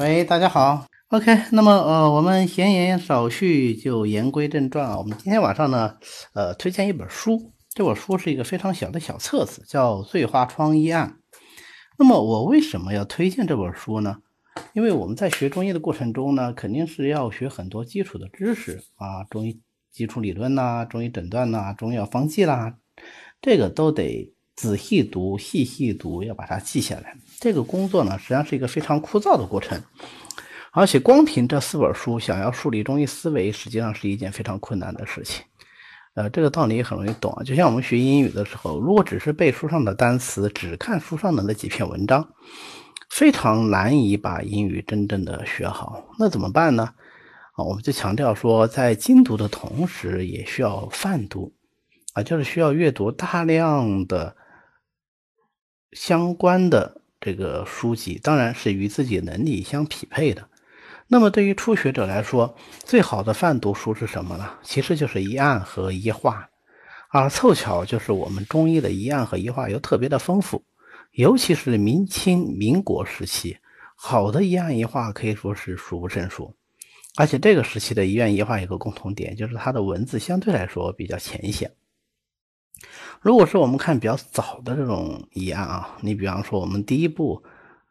喂，大家好。OK，那么呃，我们闲言少叙，就言归正传啊。我们今天晚上呢，呃，推荐一本书。这本书是一个非常小的小册子，叫《醉花窗医案》。那么我为什么要推荐这本书呢？因为我们在学中医的过程中呢，肯定是要学很多基础的知识啊，中医基础理论呐，中医诊断呐，中药方剂啦，这个都得仔细读、细细读，要把它记下来。这个工作呢，实际上是一个非常枯燥的过程，而且光凭这四本书，想要树立中医思维，实际上是一件非常困难的事情。呃，这个道理也很容易懂啊。就像我们学英语的时候，如果只是背书上的单词，只看书上的那几篇文章，非常难以把英语真正的学好。那怎么办呢？啊，我们就强调说，在精读的同时，也需要泛读，啊，就是需要阅读大量的相关的。这个书籍当然是与自己能力相匹配的。那么对于初学者来说，最好的泛读书是什么呢？其实就是一案和一画。而凑巧就是我们中医的一案和一画又特别的丰富，尤其是明清民国时期，好的一案一画可以说是数不胜数。而且这个时期的医院医话有个共同点，就是它的文字相对来说比较浅显。如果说我们看比较早的这种医案啊，你比方说我们第一部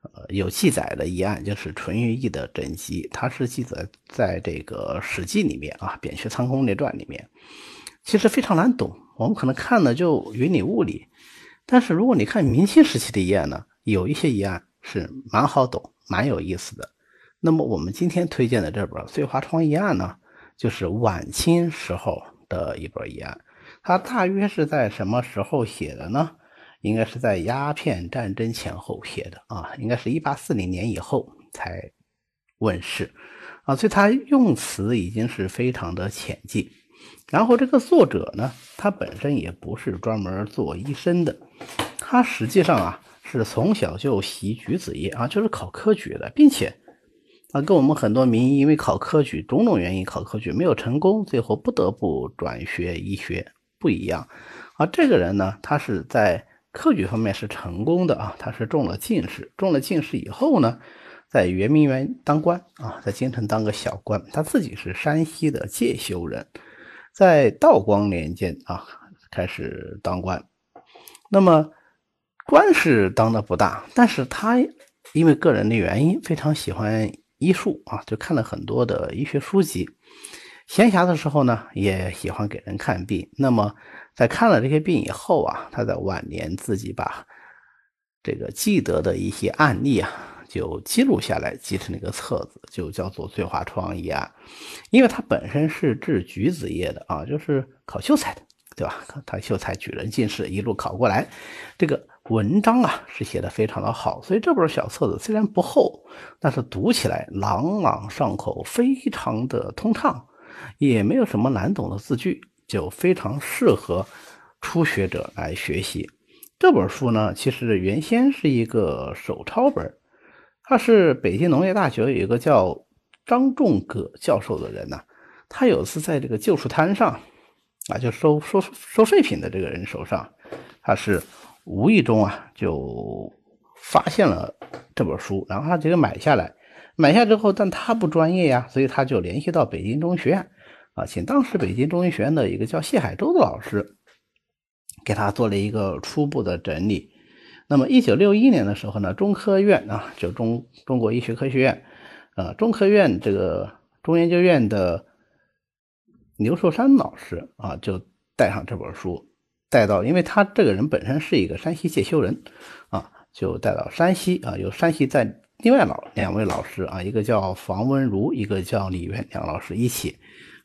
呃有记载的医案就是淳于意的诊疾，它是记载在这个《史记》里面啊，《扁鹊仓公列传》里面，其实非常难懂，我们可能看了就云里雾里。但是如果你看明清时期的医案呢，有一些医案是蛮好懂、蛮有意思的。那么我们今天推荐的这本《醉花窗医案》呢，就是晚清时候的一本医案。它大约是在什么时候写的呢？应该是在鸦片战争前后写的啊，应该是一八四零年以后才问世啊，所以它用词已经是非常的浅近。然后这个作者呢，他本身也不是专门做医生的，他实际上啊是从小就习举子业啊，就是考科举的，并且啊跟我们很多名医因为考科举种种原因考科举没有成功，最后不得不转学医学。不一样，啊，这个人呢，他是在科举方面是成功的啊，他是中了进士，中了进士以后呢，在圆明园当官啊，在京城当个小官，他自己是山西的介休人，在道光年间啊开始当官，那么官是当的不大，但是他因为个人的原因非常喜欢医术啊，就看了很多的医学书籍。闲暇的时候呢，也喜欢给人看病。那么，在看了这些病以后啊，他在晚年自己把这个记得的一些案例啊，就记录下来，记成了一个册子，就叫做《醉花窗医案》。因为他本身是治举子业的啊，就是考秀才的，对吧？他秀才举人进士，一路考过来，这个文章啊是写的非常的好。所以这本小册子虽然不厚，但是读起来朗朗上口，非常的通畅。也没有什么难懂的字句，就非常适合初学者来学习。这本书呢，其实原先是一个手抄本，它是北京农业大学有一个叫张仲葛教授的人呢，他有次在这个旧书摊上啊，就收收收废品的这个人手上，他是无意中啊就发现了这本书，然后他直接买下来。买下之后，但他不专业呀，所以他就联系到北京中医学院，啊，请当时北京中医学院的一个叫谢海洲的老师，给他做了一个初步的整理。那么，一九六一年的时候呢，中科院啊，就中中国医学科学院，呃，中科院这个中研究院的刘寿山老师啊，就带上这本书，带到，因为他这个人本身是一个山西介休人，啊，就带到山西啊，由山西在。另外老两位老师啊，一个叫房文如，一个叫李元，两个老师一起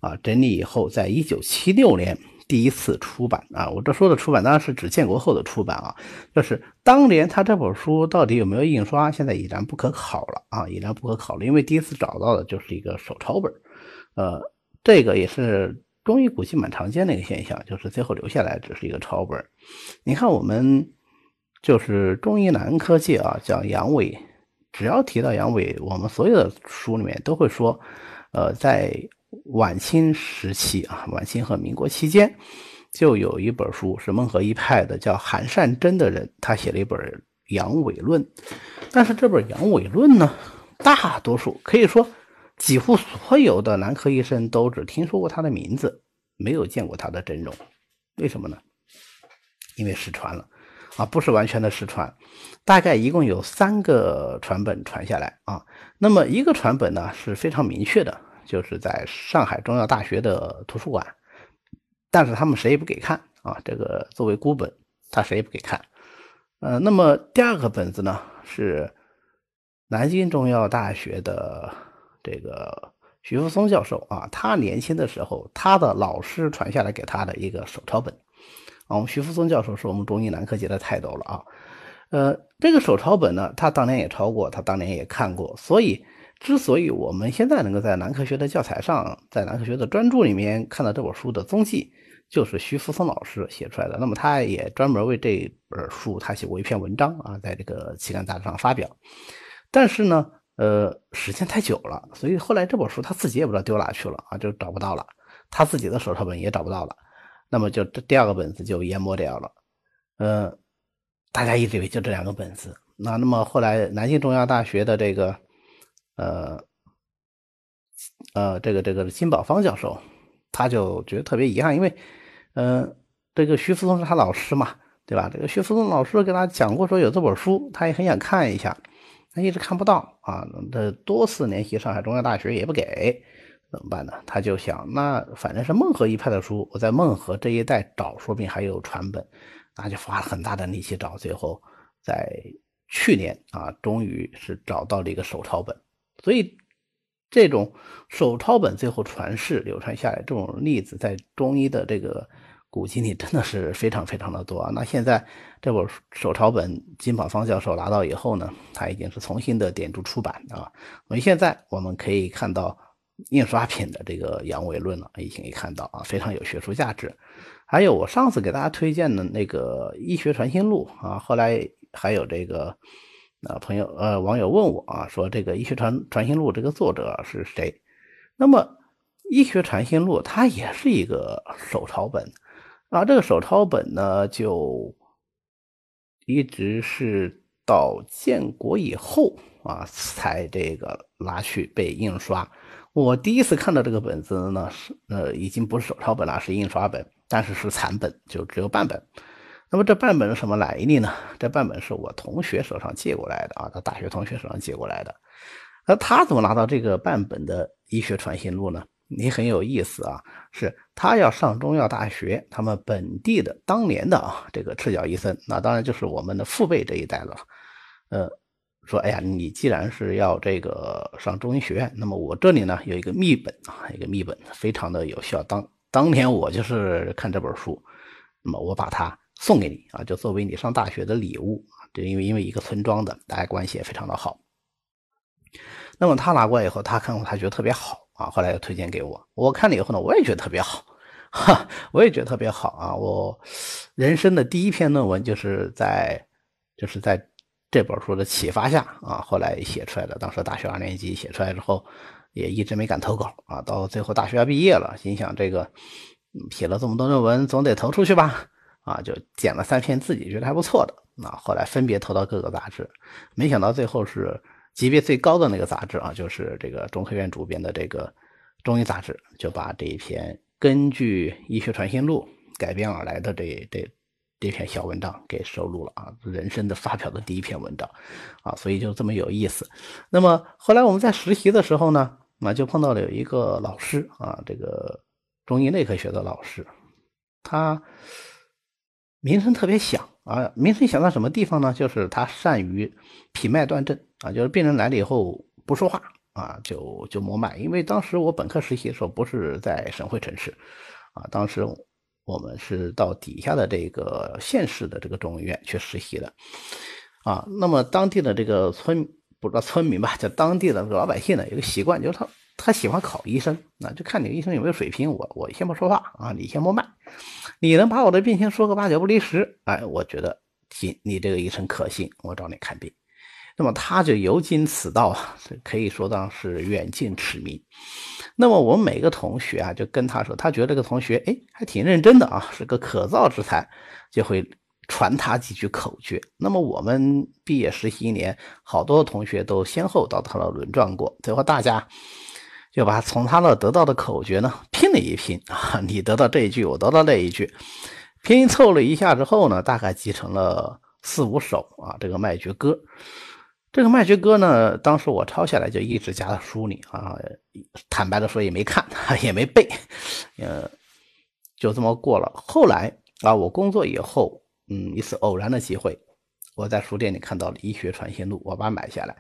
啊整理以后，在一九七六年第一次出版啊。我这说的出版当然是指建国后的出版啊，就是当年他这本书到底有没有印刷，现在已然不可考了啊，已然不可考了，因为第一次找到的就是一个手抄本呃，这个也是中医古籍蛮常见的一个现象，就是最后留下来只是一个抄本你看我们就是中医男科界啊，讲阳痿。只要提到阳痿，我们所有的书里面都会说，呃，在晚清时期啊，晚清和民国期间，就有一本书是孟河一派的，叫韩善贞的人，他写了一本《阳痿论》。但是这本《阳痿论》呢，大多数可以说几乎所有的男科医生都只听说过他的名字，没有见过他的真容。为什么呢？因为失传了啊，不是完全的失传，大概一共有三个传本传下来啊。那么一个传本呢是非常明确的，就是在上海中药大学的图书馆，但是他们谁也不给看啊。这个作为孤本，他谁也不给看。呃，那么第二个本子呢是南京中药大学的这个徐福松教授啊，他年轻的时候他的老师传下来给他的一个手抄本。啊，我们徐福松教授是我们中医男科界的泰斗了啊。呃，这个手抄本呢，他当年也抄过，他当年也看过，所以之所以我们现在能够在男科学的教材上，在男科学的专著里面看到这本书的踪迹，就是徐福松老师写出来的。那么他也专门为这本书他写过一篇文章啊，在这个期刊杂志上发表。但是呢，呃，时间太久了，所以后来这本书他自己也不知道丢哪去了啊，就找不到了，他自己的手抄本也找不到了。那么就这第二个本子就淹没掉了，呃，大家一直以为就这两个本子。那那么后来南京中药大学的这个，呃，呃，这个这个金宝芳教授，他就觉得特别遗憾，因为，呃，这个徐福松是他老师嘛，对吧？这个徐福松老师给他讲过说有这本书，他也很想看一下，他一直看不到啊，他多次联系上海中药大学也不给。怎么办呢？他就想，那反正是孟河一派的书，我在孟河这一带找，说不定还有传本，那就花了很大的力气找，最后在去年啊，终于是找到了一个手抄本。所以这种手抄本最后传世流传下来这种例子，在中医的这个古籍里真的是非常非常的多啊。那现在这本手抄本金宝芳教授拿到以后呢，他已经是重新的点注出版啊。所以现在我们可以看到。印刷品的这个阳痿论了，已经可以看到啊，非常有学术价值。还有我上次给大家推荐的那个《医学传心录》啊，后来还有这个呃朋友呃网友问我啊，说这个《医学传传心录》这个作者是谁？那么《医学传心录》它也是一个手抄本啊，这个手抄本呢就一直是到建国以后啊才这个拿去被印刷。我第一次看到这个本子呢，是呃，已经不是手抄本了，是印刷本，但是是残本，就只有半本。那么这半本是什么来历呢？这半本是我同学手上借过来的啊，他大学同学手上借过来的。那他怎么拿到这个半本的《医学传心录》呢？你很有意思啊，是他要上中药大学，他们本地的当年的啊这个赤脚医生，那当然就是我们的父辈这一代了，呃。说，哎呀，你既然是要这个上中医学院，那么我这里呢有一个秘本啊，一个秘本非常的有效。当当年我就是看这本书，那么我把它送给你啊，就作为你上大学的礼物啊。这因为因为一个村庄的，大家关系也非常的好。那么他拿过来以后，他看过，他觉得特别好啊，后来又推荐给我。我看了以后呢，我也觉得特别好，哈，我也觉得特别好啊。我人生的第一篇论文就是在就是在。这本书的启发下啊，后来写出来的。当时大学二年级写出来之后，也一直没敢投稿啊。到最后大学要毕业了，心想这个写了这么多论文，总得投出去吧？啊，就捡了三篇自己觉得还不错的。那后来分别投到各个杂志，没想到最后是级别最高的那个杂志啊，就是这个中科院主编的这个中医杂志，就把这一篇根据《医学传心录》改编而来的这这。这篇小文章给收录了啊，人生的发表的第一篇文章，啊，所以就这么有意思。那么后来我们在实习的时候呢，那就碰到了有一个老师啊，这个中医内科学的老师，他名声特别响啊，名声响到什么地方呢？就是他善于品脉断症啊，就是病人来了以后不说话啊，就就摸脉。因为当时我本科实习的时候不是在省会城市啊，当时。我们是到底下的这个县市的这个中医院去实习的，啊，那么当地的这个村不知道村民吧，就当地的老百姓呢，有个习惯，就是他他喜欢考医生，那就看你医生有没有水平。我我先不说话啊，你先摸脉，你能把我的病情说个八九不离十，哎，我觉得行，你这个医生可信，我找你看病。那么他就游经此道啊，可以说当是远近驰名。那么我们每个同学啊，就跟他说，他觉得这个同学哎还挺认真的啊，是个可造之才，就会传他几句口诀。那么我们毕业实习一年，好多同学都先后到他那轮转过，最后大家就把从他那得到的口诀呢拼了一拼啊，你得到这一句，我得到那一句，拼凑了一下之后呢，大概集成了四五首啊这个卖诀歌。这个卖诀歌呢，当时我抄下来就一直夹在书里啊，坦白的说也没看，也没背，呃，就这么过了。后来啊，我工作以后，嗯，一次偶然的机会，我在书店里看到了《医学传心录》，我把它买下来。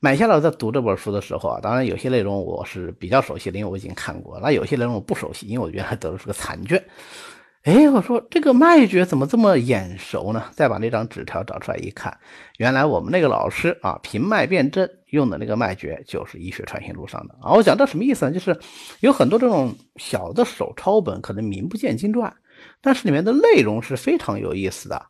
买下来在读这本书的时候啊，当然有些内容我是比较熟悉的，因为我已经看过；那有些内容我不熟悉，因为我原来得的是个残卷。哎，我说这个脉诀怎么这么眼熟呢？再把那张纸条找出来一看，原来我们那个老师啊，平脉辨证用的那个脉诀就是《医学传心录》上的啊。我讲这什么意思呢？就是有很多这种小的手抄本，可能名不见经传，但是里面的内容是非常有意思的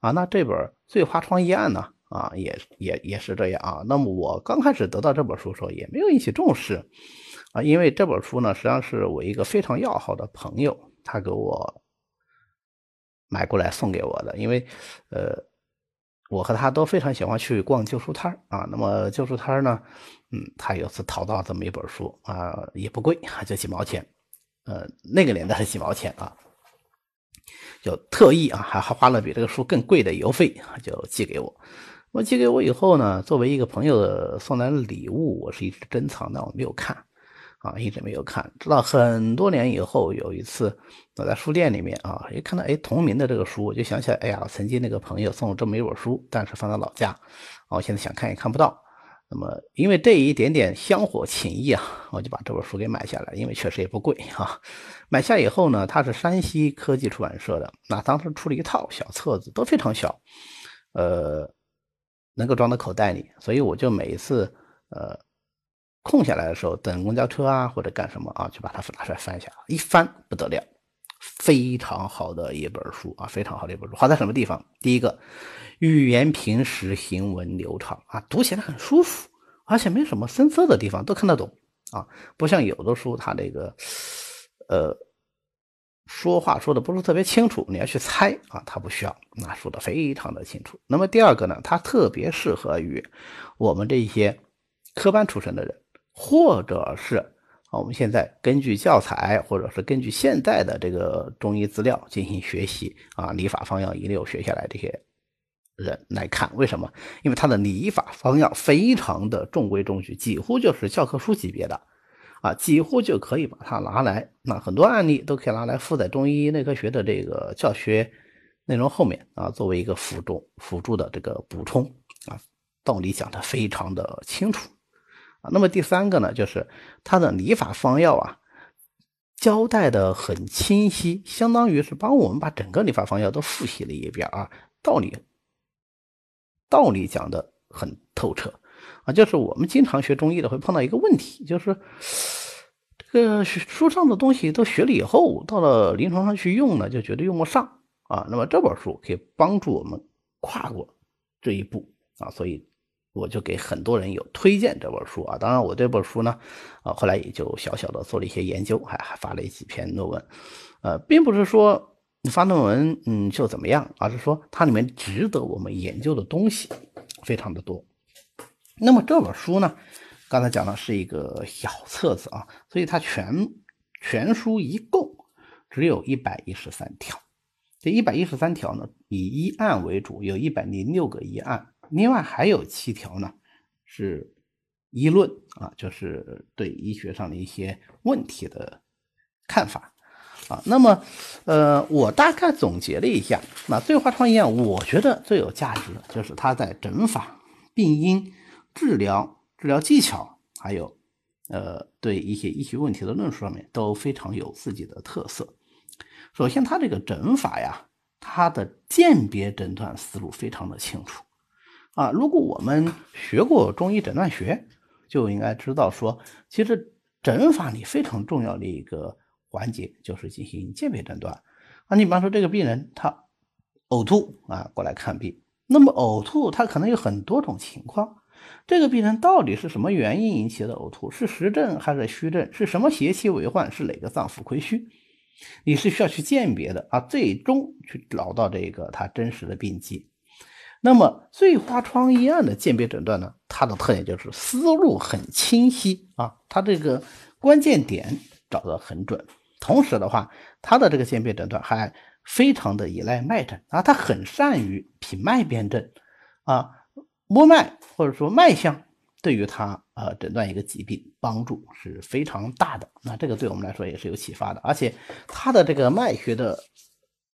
啊。那这本《醉花窗医案》呢，啊，也也也是这样啊。那么我刚开始得到这本书的时候，也没有引起重视啊，因为这本书呢，实际上是我一个非常要好的朋友，他给我。买过来送给我的，因为，呃，我和他都非常喜欢去逛旧书摊啊。那么旧书摊呢，嗯，他有次淘到这么一本书啊，也不贵，就几毛钱，呃，那个年代是几毛钱啊，就特意啊，还还花了比这个书更贵的邮费，就寄给我。我寄给我以后呢，作为一个朋友送来的礼物，我是一直珍藏的，我没有看。啊，一直没有看，直到很多年以后，有一次我在书店里面啊，一看到哎同名的这个书，我就想起来，哎呀，曾经那个朋友送了这么一本书，但是放在老家，啊，我现在想看也看不到。那么因为这一点点香火情谊啊，我就把这本书给买下来，因为确实也不贵哈。买下以后呢，它是山西科技出版社的，那当时出了一套小册子，都非常小，呃，能够装到口袋里，所以我就每一次呃。空下来的时候，等公交车啊，或者干什么啊，就把它拿出来翻一下，一翻不得了，非常好的一本书啊，非常好的一本书。好在什么地方？第一个，语言平实，行文流畅啊，读起来很舒服，而且没什么生涩的地方，都看得懂啊。不像有的书，它这个呃说话说的不是特别清楚，你要去猜啊，它不需要，那说的非常的清楚。那么第二个呢，它特别适合于我们这一些科班出身的人。或者是啊，我们现在根据教材，或者是根据现在的这个中医资料进行学习啊，理法方药一溜学下来，这些人来看，为什么？因为他的理法方药非常的中规中矩，几乎就是教科书级别的啊，几乎就可以把它拿来，那很多案例都可以拿来附在中医内科学的这个教学内容后面啊，作为一个辅助辅助的这个补充啊，道理讲的非常的清楚。那么第三个呢，就是它的理法方药啊，交代的很清晰，相当于是帮我们把整个理法方药都复习了一遍啊，道理道理讲的很透彻啊，就是我们经常学中医的会碰到一个问题，就是这个书上的东西都学了以后，到了临床上去用呢，就觉得用不上啊。那么这本书可以帮助我们跨过这一步啊，所以。我就给很多人有推荐这本书啊，当然我这本书呢，啊后来也就小小的做了一些研究，还还发了几篇论文，呃，并不是说发论文嗯就怎么样，而是说它里面值得我们研究的东西非常的多。那么这本书呢，刚才讲的是一个小册子啊，所以它全全书一共只有一百一十三条，这一百一十三条呢，以一案为主，有一百零六个一案。另外还有七条呢，是议论啊，就是对医学上的一些问题的看法啊。那么，呃，我大概总结了一下，那对话创医案，我觉得最有价值的就是它在诊法、病因、治疗、治疗技巧，还有呃对一些医学问题的论述上面都非常有自己的特色。首先，它这个诊法呀，它的鉴别诊断思路非常的清楚。啊，如果我们学过中医诊断学，就应该知道说，其实诊法里非常重要的一个环节就是进行鉴别诊断。啊，你比方说这个病人他呕吐啊，过来看病，那么呕吐他可能有很多种情况，这个病人到底是什么原因引起的呕吐？是实症还是虚症？是什么邪气为患？是哪个脏腑亏虚？你是需要去鉴别的啊，最终去找到这个他真实的病机。那么醉花窗一案的鉴别诊断呢，它的特点就是思路很清晰啊，它这个关键点找得很准。同时的话，它的这个鉴别诊断还非常的依赖脉诊啊，它很善于品脉辨证啊，摸脉或者说脉象。对于他呃诊断一个疾病帮助是非常大的，那这个对我们来说也是有启发的，而且他的这个脉学的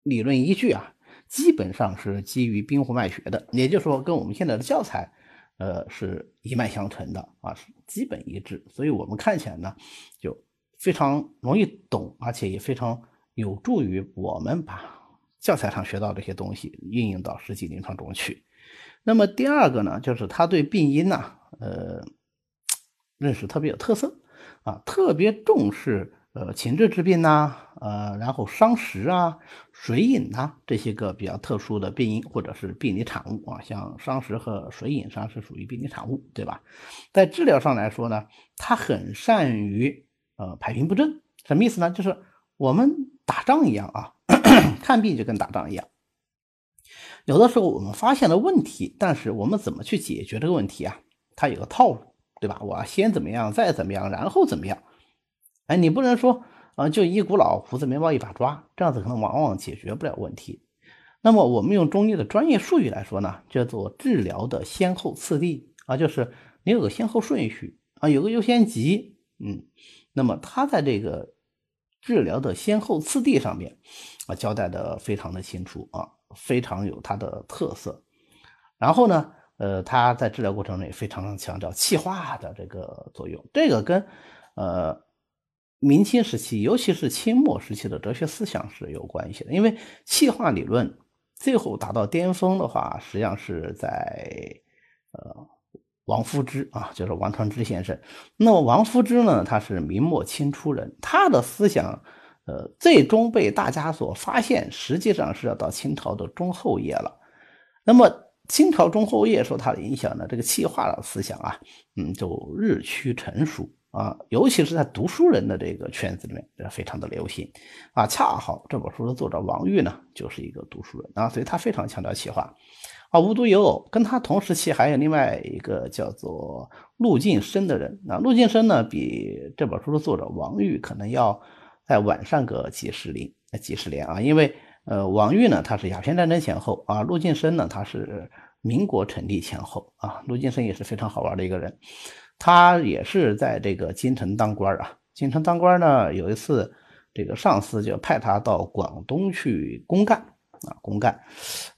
理论依据啊，基本上是基于滨湖脉学的，也就是说跟我们现在的教材呃是一脉相承的啊，是基本一致，所以我们看起来呢就非常容易懂，而且也非常有助于我们把教材上学到这些东西运用到实际临床中去。那么第二个呢，就是他对病因呢。呃，认识特别有特色啊，特别重视呃情志之病呐，呃，然后伤食啊、水饮呐这些个比较特殊的病因或者是病理产物啊，像伤食和水饮上是属于病理产物，对吧？在治疗上来说呢，他很善于呃排兵布阵，什么意思呢？就是我们打仗一样啊，看病就跟打仗一样，有的时候我们发现了问题，但是我们怎么去解决这个问题啊？它有个套路，对吧？我要先怎么样，再怎么样，然后怎么样？哎，你不能说啊，就一股脑，胡子眉毛一把抓，这样子可能往往解决不了问题。那么我们用中医的专业术语来说呢，叫做治疗的先后次第啊，就是你有个先后顺序啊，有个优先级，嗯，那么它在这个治疗的先后次第上面啊，交代的非常的清楚啊，非常有它的特色。然后呢？呃，他在治疗过程中也非常强调气化的这个作用，这个跟呃明清时期，尤其是清末时期的哲学思想是有关系的。因为气化理论最后达到巅峰的话，实际上是在呃王夫之啊，就是王传之先生。那么王夫之呢，他是明末清初人，他的思想呃最终被大家所发现，实际上是要到清朝的中后叶了。那么。清朝中后叶受他的影响呢，这个气化的思想啊，嗯，就日趋成熟啊，尤其是在读书人的这个圈子里面，这非常的流行啊。恰好这本书的作者王玉呢，就是一个读书人啊，所以他非常强调气化啊。无独有偶，跟他同时期还有另外一个叫做陆晋生的人啊。陆晋生呢，比这本书的作者王玉可能要再晚上个几十年，几十年啊，因为。呃，王玉呢，他是鸦片战争前后啊；陆晋生呢，他是民国成立前后啊。陆晋生也是非常好玩的一个人，他也是在这个京城当官啊。京城当官呢，有一次这个上司就派他到广东去公干啊，公干，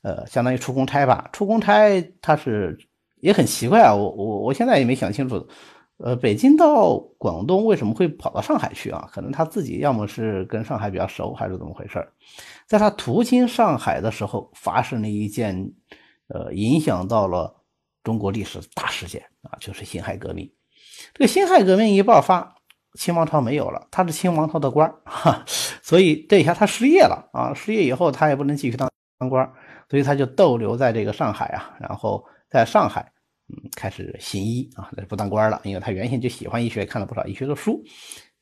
呃，相当于出公差吧。出公差他是也很奇怪啊，我我我现在也没想清楚。呃，北京到广东为什么会跑到上海去啊？可能他自己要么是跟上海比较熟，还是怎么回事在他途经上海的时候，发生了一件，呃，影响到了中国历史大事件啊，就是辛亥革命。这个辛亥革命一爆发，清王朝没有了，他是清王朝的官哈，所以这一下他失业了啊。失业以后，他也不能继续当当官，所以他就逗留在这个上海啊，然后在上海。嗯，开始行医啊，就不当官了，因为他原先就喜欢医学，看了不少医学的书。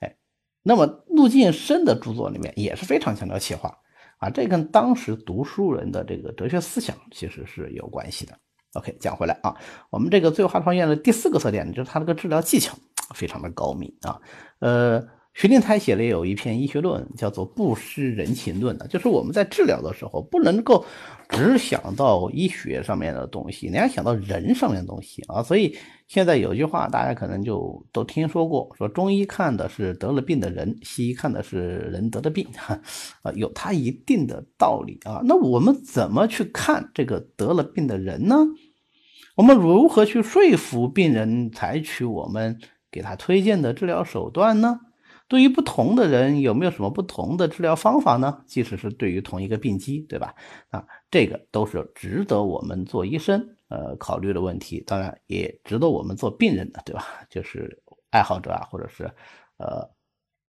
哎，那么陆晋生的著作里面也是非常强调气化啊，这跟当时读书人的这个哲学思想其实是有关系的。OK，讲回来啊，我们这个最后化创院的第四个特点就是它这个治疗技巧非常的高明啊，呃。徐令台写了有一篇医学论，叫做《不失人情论》的，就是我们在治疗的时候不能够只想到医学上面的东西，你要想到人上面的东西啊。所以现在有句话，大家可能就都听说过，说中医看的是得了病的人，西医看的是人得的病，啊，有它一定的道理啊。那我们怎么去看这个得了病的人呢？我们如何去说服病人采取我们给他推荐的治疗手段呢？对于不同的人有没有什么不同的治疗方法呢？即使是对于同一个病机，对吧？啊，这个都是值得我们做医生呃考虑的问题，当然也值得我们做病人的，对吧？就是爱好者啊，或者是呃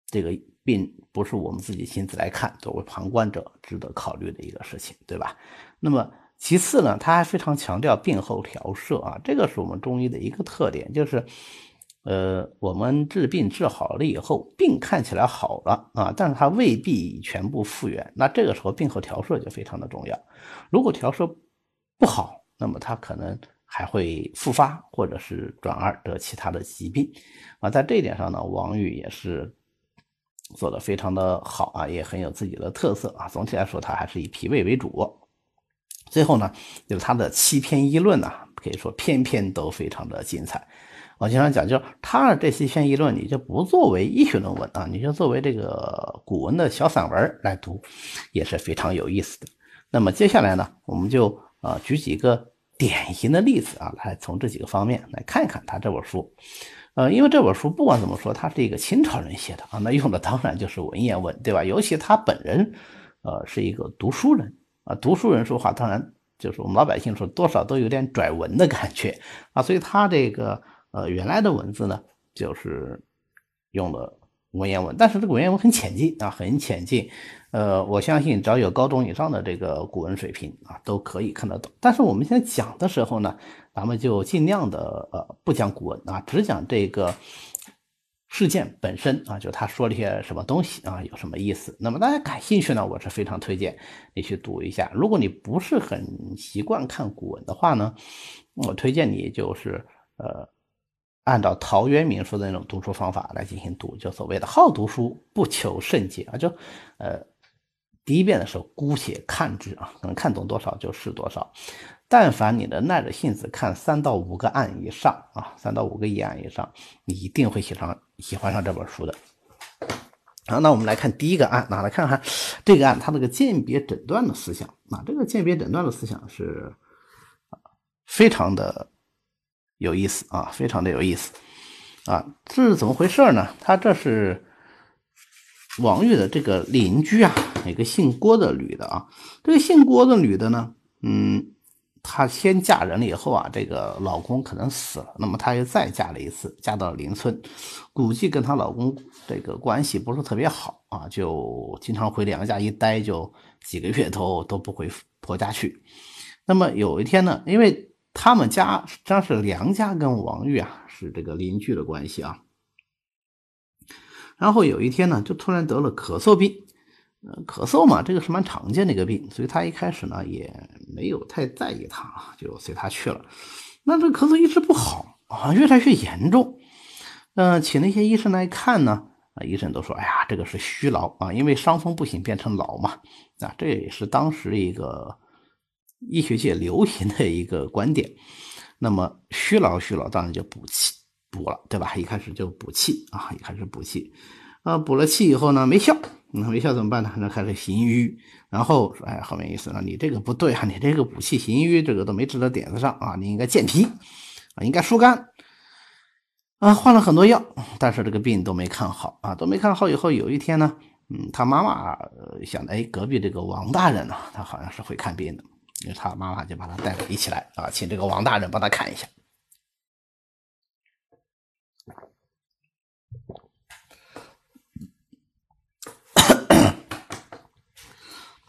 这个病不是我们自己亲自来看，作为旁观者值得考虑的一个事情，对吧？那么其次呢，他还非常强调病后调摄啊，这个是我们中医的一个特点，就是呃，我们治病治好了以后，病看起来好了啊，但是它未必全部复原。那这个时候病后调摄就非常的重要。如果调摄不好，那么它可能还会复发，或者是转而得其他的疾病啊。在这一点上呢，王玉也是做的非常的好啊，也很有自己的特色啊。总体来说，他还是以脾胃为主。最后呢，就是他的七篇议论呢，可以说篇篇都非常的精彩。我经常讲，就是他的这些篇议论，你就不作为医学论文啊，你就作为这个古文的小散文来读，也是非常有意思的。那么接下来呢，我们就啊举几个典型的例子啊，来从这几个方面来看一看他这本书。呃，因为这本书不管怎么说，他是一个清朝人写的啊，那用的当然就是文言文，对吧？尤其他本人，呃，是一个读书人啊，读书人说话当然就是我们老百姓说多少都有点拽文的感觉啊，所以他这个。呃，原来的文字呢，就是用的文言文，但是这个文言文很浅近啊，很浅近。呃，我相信只要有高中以上的这个古文水平啊，都可以看得懂。但是我们现在讲的时候呢，咱们就尽量的呃不讲古文啊，只讲这个事件本身啊，就他说了些什么东西啊，有什么意思。那么大家感兴趣呢，我是非常推荐你去读一下。如果你不是很习惯看古文的话呢，我推荐你就是呃。按照陶渊明说的那种读书方法来进行读，就所谓的好读书不求甚解啊，就呃第一遍的时候姑且看之啊，能看懂多少就是多少。但凡你能耐着性子看三到五个案以上啊，三到五个议案以上，你一定会喜上喜欢上这本书的。好，那我们来看第一个案，那来看看这个案它这个鉴别诊断的思想啊，这个鉴别诊断的思想是非常的。有意思啊，非常的有意思啊！这是怎么回事呢？他这是王玉的这个邻居啊，一个姓郭的女的啊。这个姓郭的女的呢，嗯，她先嫁人了以后啊，这个老公可能死了，那么她又再嫁了一次，嫁到了邻村，估计跟她老公这个关系不是特别好啊，就经常回娘家一待就几个月都都不回婆家去。那么有一天呢，因为他们家实际上是梁家跟王玉啊是这个邻居的关系啊。然后有一天呢，就突然得了咳嗽病。呃，咳嗽嘛，这个是蛮常见的一个病，所以他一开始呢也没有太在意他啊，就随他去了。那这咳嗽一直不好啊，越来越严重。嗯，请那些医生来看呢，啊，医生都说，哎呀，这个是虚劳啊，因为伤风不行变成劳嘛。啊，这也是当时一个。医学界流行的一个观点，那么虚劳虚劳当然就补气补了，对吧？一开始就补气啊，一开始补气，啊，补了气以后呢没效，那没效怎么办呢？那开始行瘀，然后说，哎，后面意思呢，你这个不对啊，你这个补气行瘀这个都没治到点子上啊，你应该健脾啊，应该疏肝啊，换了很多药，但是这个病都没看好啊，都没看好以后，有一天呢，嗯，他妈妈想，哎，隔壁这个王大人呢，他好像是会看病的。因为他妈妈就把他带回一起来啊，请这个王大人帮他看一下。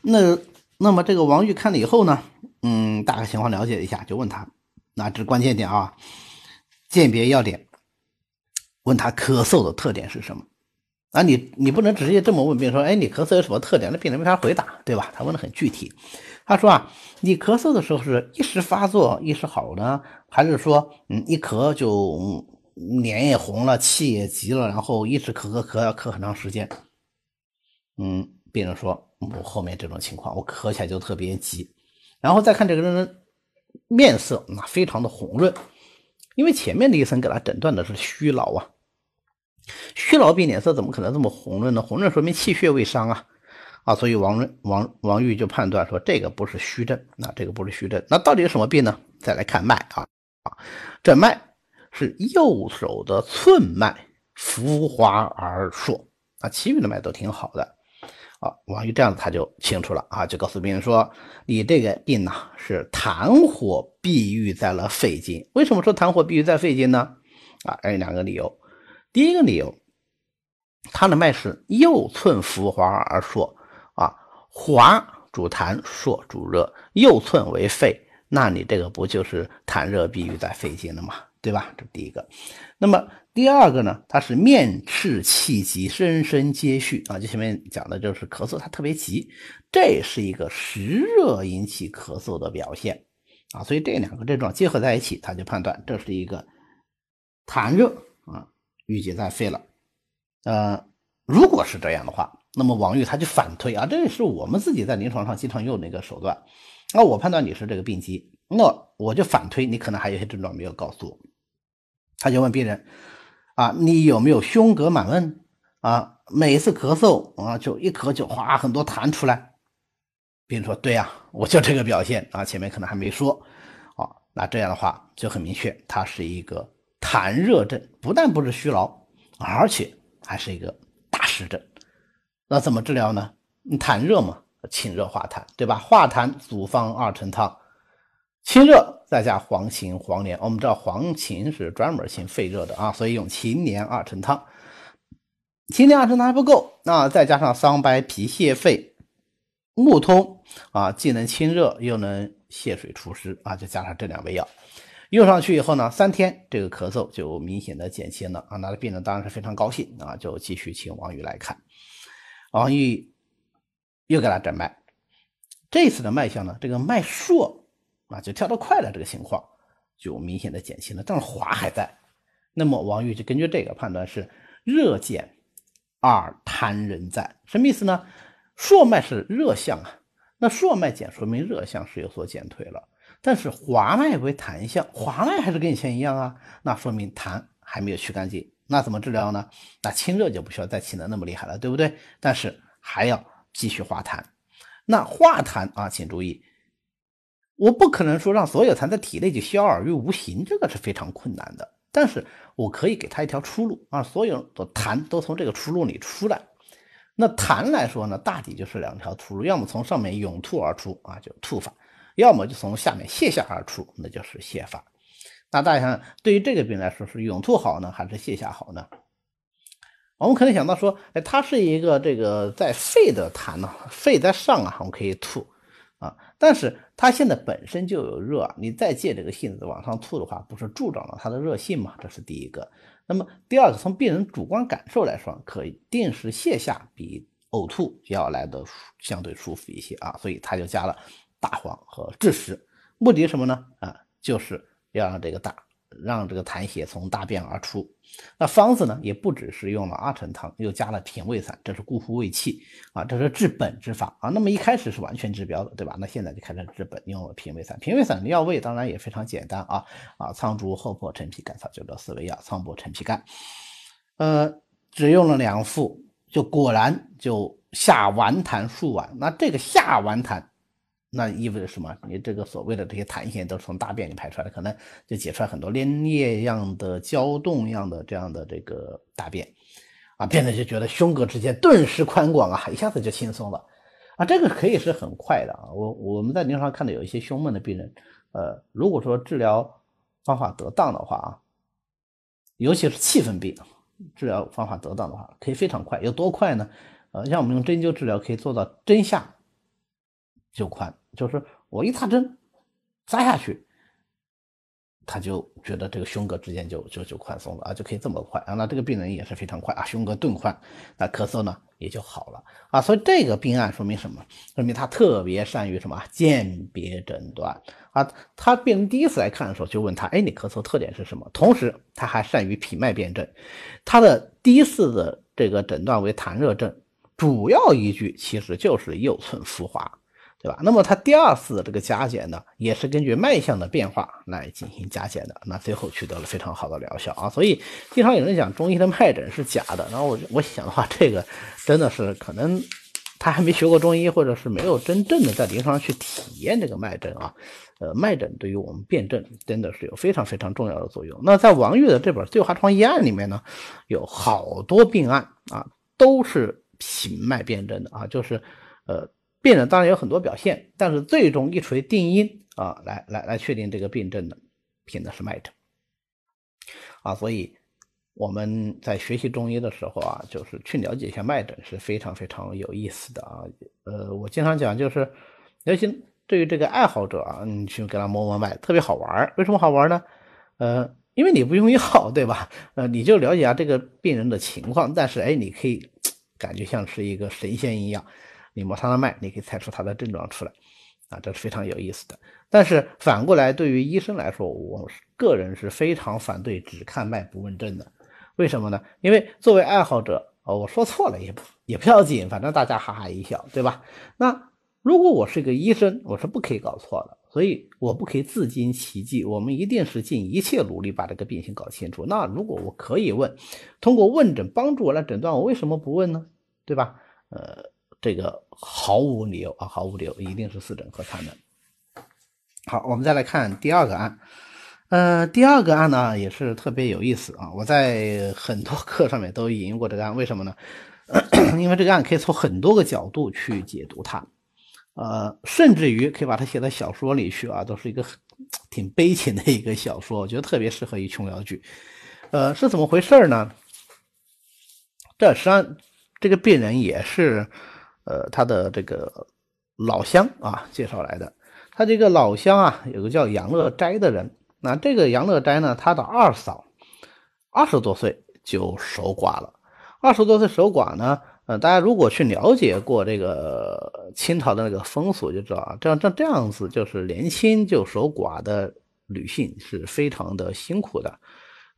那那么这个王玉看了以后呢，嗯，大概情况了解一下，就问他，那这关键点啊，鉴别要点，问他咳嗽的特点是什么？啊，你你不能直接这么问病人说，哎，你咳嗽有什么特点？那病人没法回答，对吧？他问的很具体。他说啊，你咳嗽的时候是一时发作一时好呢，还是说，嗯，一咳就脸也红了，气也急了，然后一直咳咳咳，要咳很长时间？嗯，病人说，我后面这种情况，我咳起来就特别急，然后再看这个人的面色，那非常的红润，因为前面的医生给他诊断的是虚劳啊，虚劳病脸色怎么可能这么红润呢？红润说明气血未伤啊。啊，所以王王王玉就判断说这个不是虚症，那这个不是虚症，那到底是什么病呢？再来看脉啊啊，这脉是右手的寸脉，浮滑而硕啊，其余的脉都挺好的啊。王玉这样子他就清楚了啊，就告诉病人说，你这个病呢是痰火闭郁在了肺经。为什么说痰火闭郁在肺经呢？啊，有两个理由。第一个理由，他的脉是右寸浮滑而硕。滑主痰，硕主热，右寸为肺，那你这个不就是痰热闭郁在肺经了吗？对吧？这第一个。那么第二个呢，它是面赤气急，声声皆续啊。就前面讲的就是咳嗽，它特别急，这是一个实热引起咳嗽的表现啊。所以这两个症状结合在一起，他就判断这是一个痰热啊，郁结在肺了。呃，如果是这样的话，那么王玉他就反推啊，这也是我们自己在临床上经常用的一个手段。那我判断你是这个病机，那我就反推你可能还有一些症状没有告诉我。他就问病人啊，你有没有胸膈满闷啊？每次咳嗽啊，就一咳就哗很多痰出来。病人说对呀，我就这个表现啊，前面可能还没说。啊，那这样的话就很明确，它是一个痰热症，不但不是虚劳，而且。还是一个大湿症，那怎么治疗呢？痰热嘛，清热化痰，对吧？化痰组方二陈汤，清热再加黄芩、黄连。我们知道黄芩是专门清肺热的啊，所以用芩连二陈汤。芩连二陈汤还不够，那再加上桑白皮泻肺、木通啊，既能清热又能泻水除湿啊，就加上这两味药。用上去以后呢，三天这个咳嗽就明显的减轻了啊！那病人当然是非常高兴啊，就继续请王宇来看。王玉又给他诊脉，这次的脉象呢，这个脉数啊就跳得快了，这个情况就明显的减轻了，但是滑还在。那么王玉就根据这个判断是热减而痰仍在，什么意思呢？数脉是热象啊，那数脉减说明热象是有所减退了。但是滑脉为痰象，滑脉还是跟以前一样啊，那说明痰还没有去干净。那怎么治疗呢？那清热就不需要再清的那么厉害了，对不对？但是还要继续化痰。那化痰啊，请注意，我不可能说让所有痰在体内就消而于无形，这个是非常困难的。但是我可以给他一条出路啊，所有的痰都从这个出路里出来。那痰来说呢，大抵就是两条出路，要么从上面涌吐而出啊，就吐法。要么就从下面泻下而出，那就是泻法。那大家想想，对于这个病来说，是涌吐好呢，还是泻下好呢？我们可能想到说，哎，它是一个这个在肺的痰呢，肺在上啊，我们可以吐啊。但是它现在本身就有热，你再借这个性子往上吐的话，不是助长了它的热性吗？这是第一个。那么第二个，从病人主观感受来说，可以定是泻下比呕吐要来的相对舒服一些啊，所以他就加了。大黄和枳实，目的什么呢？啊，就是要让这个大，让这个痰血从大便而出。那方子呢，也不只是用了二陈汤，又加了平胃散，这是固护胃气啊，这是治本之法啊。那么一开始是完全治标的，对吧？那现在就开始治本，用了平胃散。平胃散的药味当然也非常简单啊啊，苍术、厚朴、陈皮、甘草就这四味药，苍柏、陈皮、甘，呃，只用了两副，就果然就下完痰数碗。那这个下完痰。那意味着什么？你这个所谓的这些痰腺都是从大便里排出来的，可能就解出来很多粘液样的、胶冻样的这样的这个大便，啊，病人就觉得胸膈之间顿时宽广啊，一下子就轻松了，啊，这个可以是很快的啊。我我们在临床看到有一些胸闷的病人，呃，如果说治疗方法得当的话啊，尤其是气分病，治疗方法得当的话，可以非常快。有多快呢？呃，像我们用针灸治疗，可以做到针下就宽。就是我一扎针扎下去，他就觉得这个胸膈之间就就就宽松了啊，就可以这么快啊。那这个病人也是非常快啊，胸膈顿宽，那咳嗽呢也就好了啊。所以这个病案说明什么？说明他特别善于什么鉴别诊断啊。他病人第一次来看的时候就问他，哎，你咳嗽特点是什么？同时他还善于脾脉辨证。他的第一次的这个诊断为痰热症，主要依据其实就是右寸浮滑。对吧？那么他第二次这个加减呢，也是根据脉象的变化来进行加减的，那最后取得了非常好的疗效啊。所以经常有人讲中医的脉诊是假的，然后我我想的话，这个真的是可能他还没学过中医，或者是没有真正的在临床上去体验这个脉诊啊。呃，脉诊对于我们辨证真的是有非常非常重要的作用。那在王玉的这本《醉花疮医案》里面呢，有好多病案啊，都是品脉辨证的啊，就是呃。病人当然有很多表现，但是最终一锤定音啊，来来来确定这个病症的，凭的是脉诊啊。所以我们在学习中医的时候啊，就是去了解一下脉诊是非常非常有意思的啊。呃，我经常讲，就是尤其对于这个爱好者啊，你去给他摸摸脉，特别好玩为什么好玩呢？呃，因为你不用药，对吧？呃，你就了解下这个病人的情况，但是哎，你可以感觉像是一个神仙一样，你摸他的脉，你可以猜出他的症状出来，啊，这是非常有意思的。但是反过来，对于医生来说，我个人是非常反对只看脉不问症的。为什么呢？因为作为爱好者，哦，我说错了也不也不要紧，反正大家哈哈一笑，对吧？那如果我是个医生，我是不可以搞错的。所以我不可以自惊奇迹，我们一定是尽一切努力把这个病情搞清楚。那如果我可以问，通过问诊帮助我来诊断，我为什么不问呢？对吧？呃，这个毫无理由啊，毫无理由，一定是四诊合参的。好，我们再来看第二个案。呃，第二个案呢也是特别有意思啊，我在很多课上面都引用过这个案，为什么呢？因为这个案可以从很多个角度去解读它。呃，甚至于可以把它写到小说里去啊，都是一个挺悲情的一个小说，我觉得特别适合于琼瑶剧。呃，是怎么回事呢？这实际上这个病人也是呃他的这个老乡啊介绍来的。他这个老乡啊，有个叫杨乐斋的人。那这个杨乐斋呢，他的二嫂二十多岁就守寡了。二十多岁守寡呢？呃，大家如果去了解过这个清朝的那个风俗，就知道啊，这样这这样子就是年轻就守寡的女性是非常的辛苦的，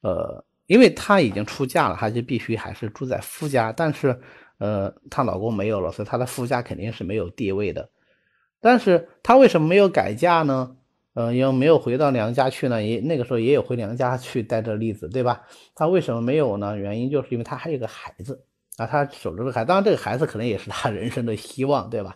呃，因为她已经出嫁了，她就必须还是住在夫家，但是呃，她老公没有了，所以她的夫家肯定是没有地位的。但是她为什么没有改嫁呢？呃，又没有回到娘家去呢？也那个时候也有回娘家去带着例子，对吧？她为什么没有呢？原因就是因为她还有个孩子。啊，她守着这个孩，当然这个孩子可能也是她 人生的希望，对吧？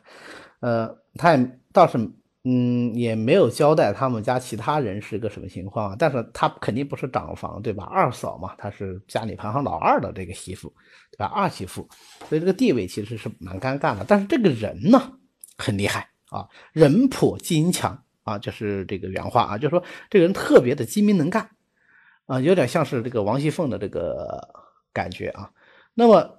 呃，她也倒是，嗯，也没有交代他们家其他人是个什么情况，但是他肯定不是长房，对吧？二嫂嘛，她是家里排行老二的这个媳妇，对吧？二媳妇，所以这个地位其实是蛮尴尬的。但是这个人呢，很厉害啊，人颇精强啊，就是这个原话啊，就是说这个人特别的精明能干啊，有点像是这个王熙凤的这个感觉啊。那么。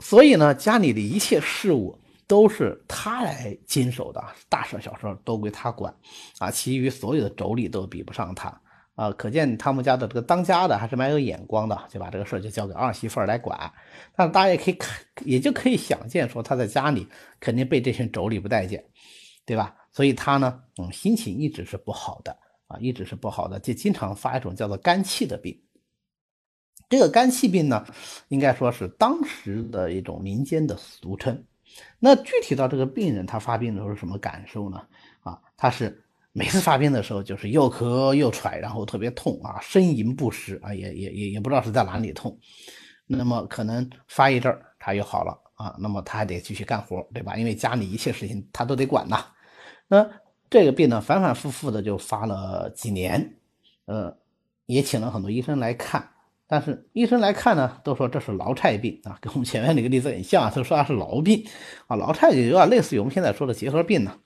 所以呢，家里的一切事务都是他来经手的，大事小事都归他管，啊，其余所有的妯娌都比不上他，啊，可见他们家的这个当家的还是蛮有眼光的，就把这个事就交给二媳妇来管。但大家也可以看，也就可以想见，说他在家里肯定被这群妯娌不待见，对吧？所以他呢，嗯，心情一直是不好的，啊，一直是不好的，就经常发一种叫做肝气的病。这个肝气病呢，应该说是当时的一种民间的俗称。那具体到这个病人，他发病的时候是什么感受呢？啊，他是每次发病的时候就是又咳又喘，然后特别痛啊，呻吟不时啊，也也也也不知道是在哪里痛。那么可能发一阵儿他又好了啊，那么他还得继续干活，对吧？因为家里一切事情他都得管呐。那这个病呢，反反复复的就发了几年，呃，也请了很多医生来看。但是医生来看呢，都说这是劳差病啊，跟我们前面那个例子很像，都说它是劳病啊，劳差就有点类似于我们现在说的结核病呢。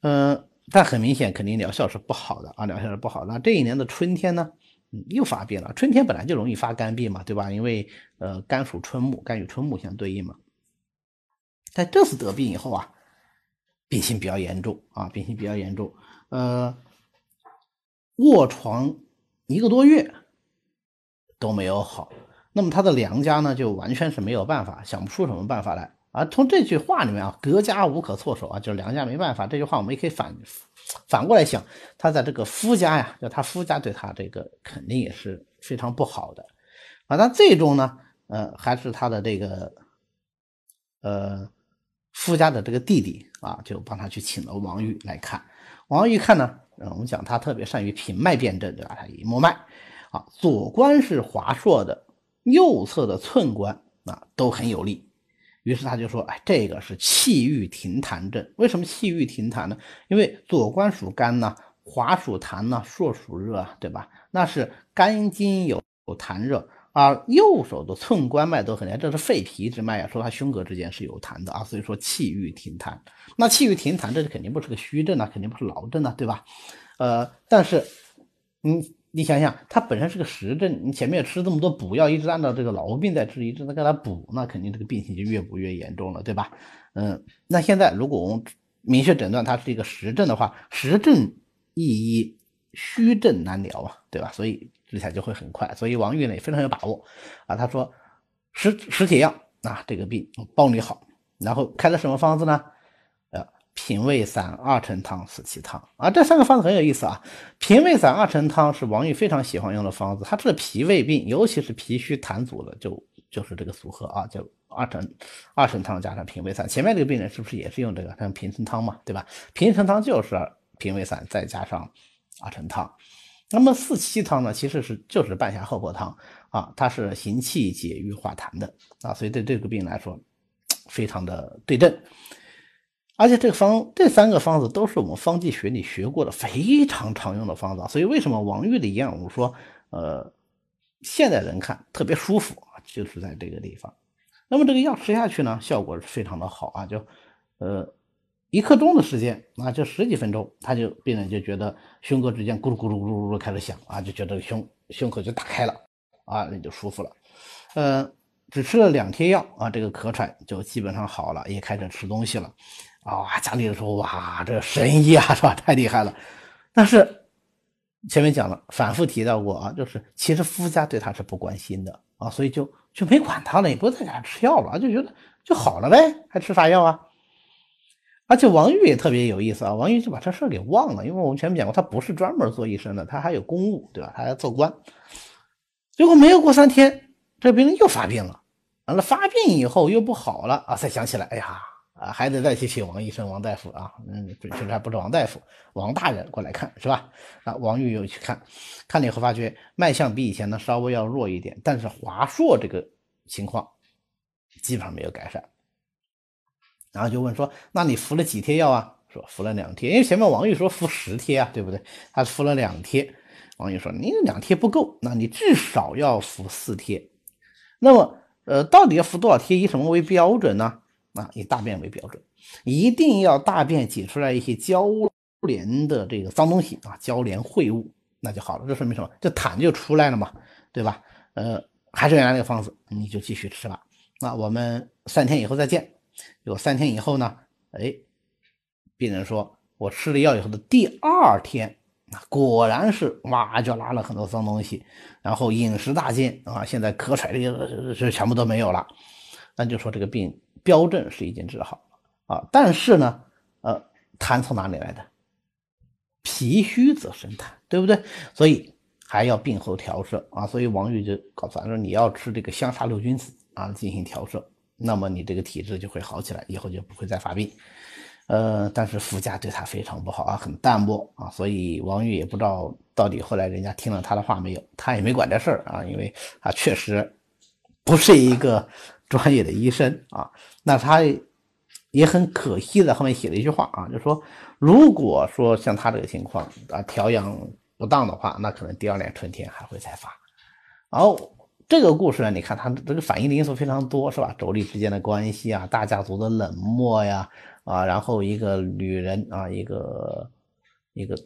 嗯，但很明显，肯定疗效是不好的啊，疗效是不好。那这一年的春天呢，嗯，又发病了。春天本来就容易发肝病嘛，对吧？因为呃，肝属春木，肝与春木相对应嘛。但这次得病以后啊，病情比较严重啊，病情比较严重，呃，卧床一个多月。都没有好，那么他的娘家呢，就完全是没有办法，想不出什么办法来啊。从这句话里面啊，“隔家无可措手”啊，就是娘家没办法。这句话我们也可以反反过来想，他在这个夫家呀，就他夫家对他这个肯定也是非常不好的啊。但最终呢，呃，还是他的这个呃夫家的这个弟弟啊，就帮他去请了王玉来看。王玉看呢，我们讲他特别善于品脉辨证，对吧？他一摸脉。啊，左关是华硕的，右侧的寸关啊都很有力。于是他就说：“哎，这个是气郁停痰症。为什么气郁停痰呢？因为左关属肝呢，华属痰呢，硕属热啊，对吧？那是肝经有痰热，而右手的寸关脉都很厉这是肺脾之脉啊，说他胸膈之间是有痰的啊，所以说气郁停痰。那气郁停痰，这肯定不是个虚症啊，肯定不是劳症啊，对吧？呃，但是，嗯。你想想，他本身是个实症，你前面吃这么多补药，一直按照这个痨病在治，一直在给他补，那肯定这个病情就越补越严重了，对吧？嗯，那现在如果我们明确诊断它是一个实症的话，实症一医虚症难疗啊，对吧？所以治起来就会很快。所以王玉呢也非常有把握啊，他说食食铁药啊，这个病包你好，然后开的什么方子呢？平胃散二陈汤、四气汤啊，这三个方子很有意思啊。平胃散二陈汤是王玉非常喜欢用的方子，他治脾胃病，尤其是脾虚痰阻的，就就是这个组合啊，就二陈二陈汤加上平胃散。前面这个病人是不是也是用这个？他用平陈汤嘛，对吧？平陈汤就是平胃散再加上。二陈汤，那么四气汤呢？其实是就是半夏厚朴汤啊，它是行气解郁化痰的啊，所以对这个病来说非常的对症。而且这个方这三个方子都是我们方剂学里学过的非常常用的方子，所以为什么王玉的营养物说呃现代人看特别舒服啊，就是在这个地方。那么这个药吃下去呢，效果是非常的好啊，就呃。一刻钟的时间啊，就十几分钟，他就病人就觉得胸膈之间咕噜咕噜咕噜咕噜开始响啊，就觉得胸胸口就打开了啊，那就舒服了。呃，只吃了两天药啊，这个咳喘就基本上好了，也开始吃东西了啊。家里人说哇，这神医啊，是吧？太厉害了。但是前面讲了，反复提到过啊，就是其实夫家对他是不关心的啊，所以就就没管他了，也不在家吃药了，就觉得就好了呗，还吃啥药啊？而且王玉也特别有意思啊，王玉就把这事儿给忘了，因为我们前面讲过，他不是专门做医生的，他还有公务，对吧？他还做官。结果没有过三天，这病人又发病了，完了发病以后又不好了啊，才想起来，哎呀，啊，还得再去请王医生、王大夫啊，嗯，其实还不是王大夫，王大人过来看是吧？啊，王玉又去看，看了以后发觉脉象比以前呢稍微要弱一点，但是华硕这个情况基本上没有改善。然后就问说：“那你服了几贴药啊？”说服了两贴，因为前面王玉说服十贴啊，对不对？他服了两贴。王玉说：“你两贴不够，那你至少要服四贴。那么，呃，到底要服多少贴？以什么为标准呢？啊，以大便为标准，一定要大便解出来一些交联的这个脏东西啊，交联秽物，那就好了。这说明什么？这痰就出来了嘛，对吧？呃，还是原来那个方子，你就继续吃吧。那我们三天以后再见。”有三天以后呢，哎，病人说，我吃了药以后的第二天，果然是哇，就拉了很多脏东西，然后饮食大进啊，现在咳喘这些是全部都没有了，那就说这个病标证是已经治好啊。但是呢，呃，痰从哪里来的？脾虚则生痰，对不对？所以还要病后调摄啊。所以王玉就告诉他说，你要吃这个香砂六君子啊，进行调摄。那么你这个体质就会好起来，以后就不会再发病。呃，但是夫家对他非常不好啊，很淡漠啊，所以王玉也不知道到底后来人家听了他的话没有，他也没管这事儿啊，因为他确实不是一个专业的医生啊。那他也很可惜的后面写了一句话啊，就说如果说像他这个情况啊调养不当的话，那可能第二年春天还会再发。然后。这个故事呢，你看它这个反映的因素非常多，是吧？妯娌之间的关系啊，大家族的冷漠呀，啊，然后一个女人啊，一个一个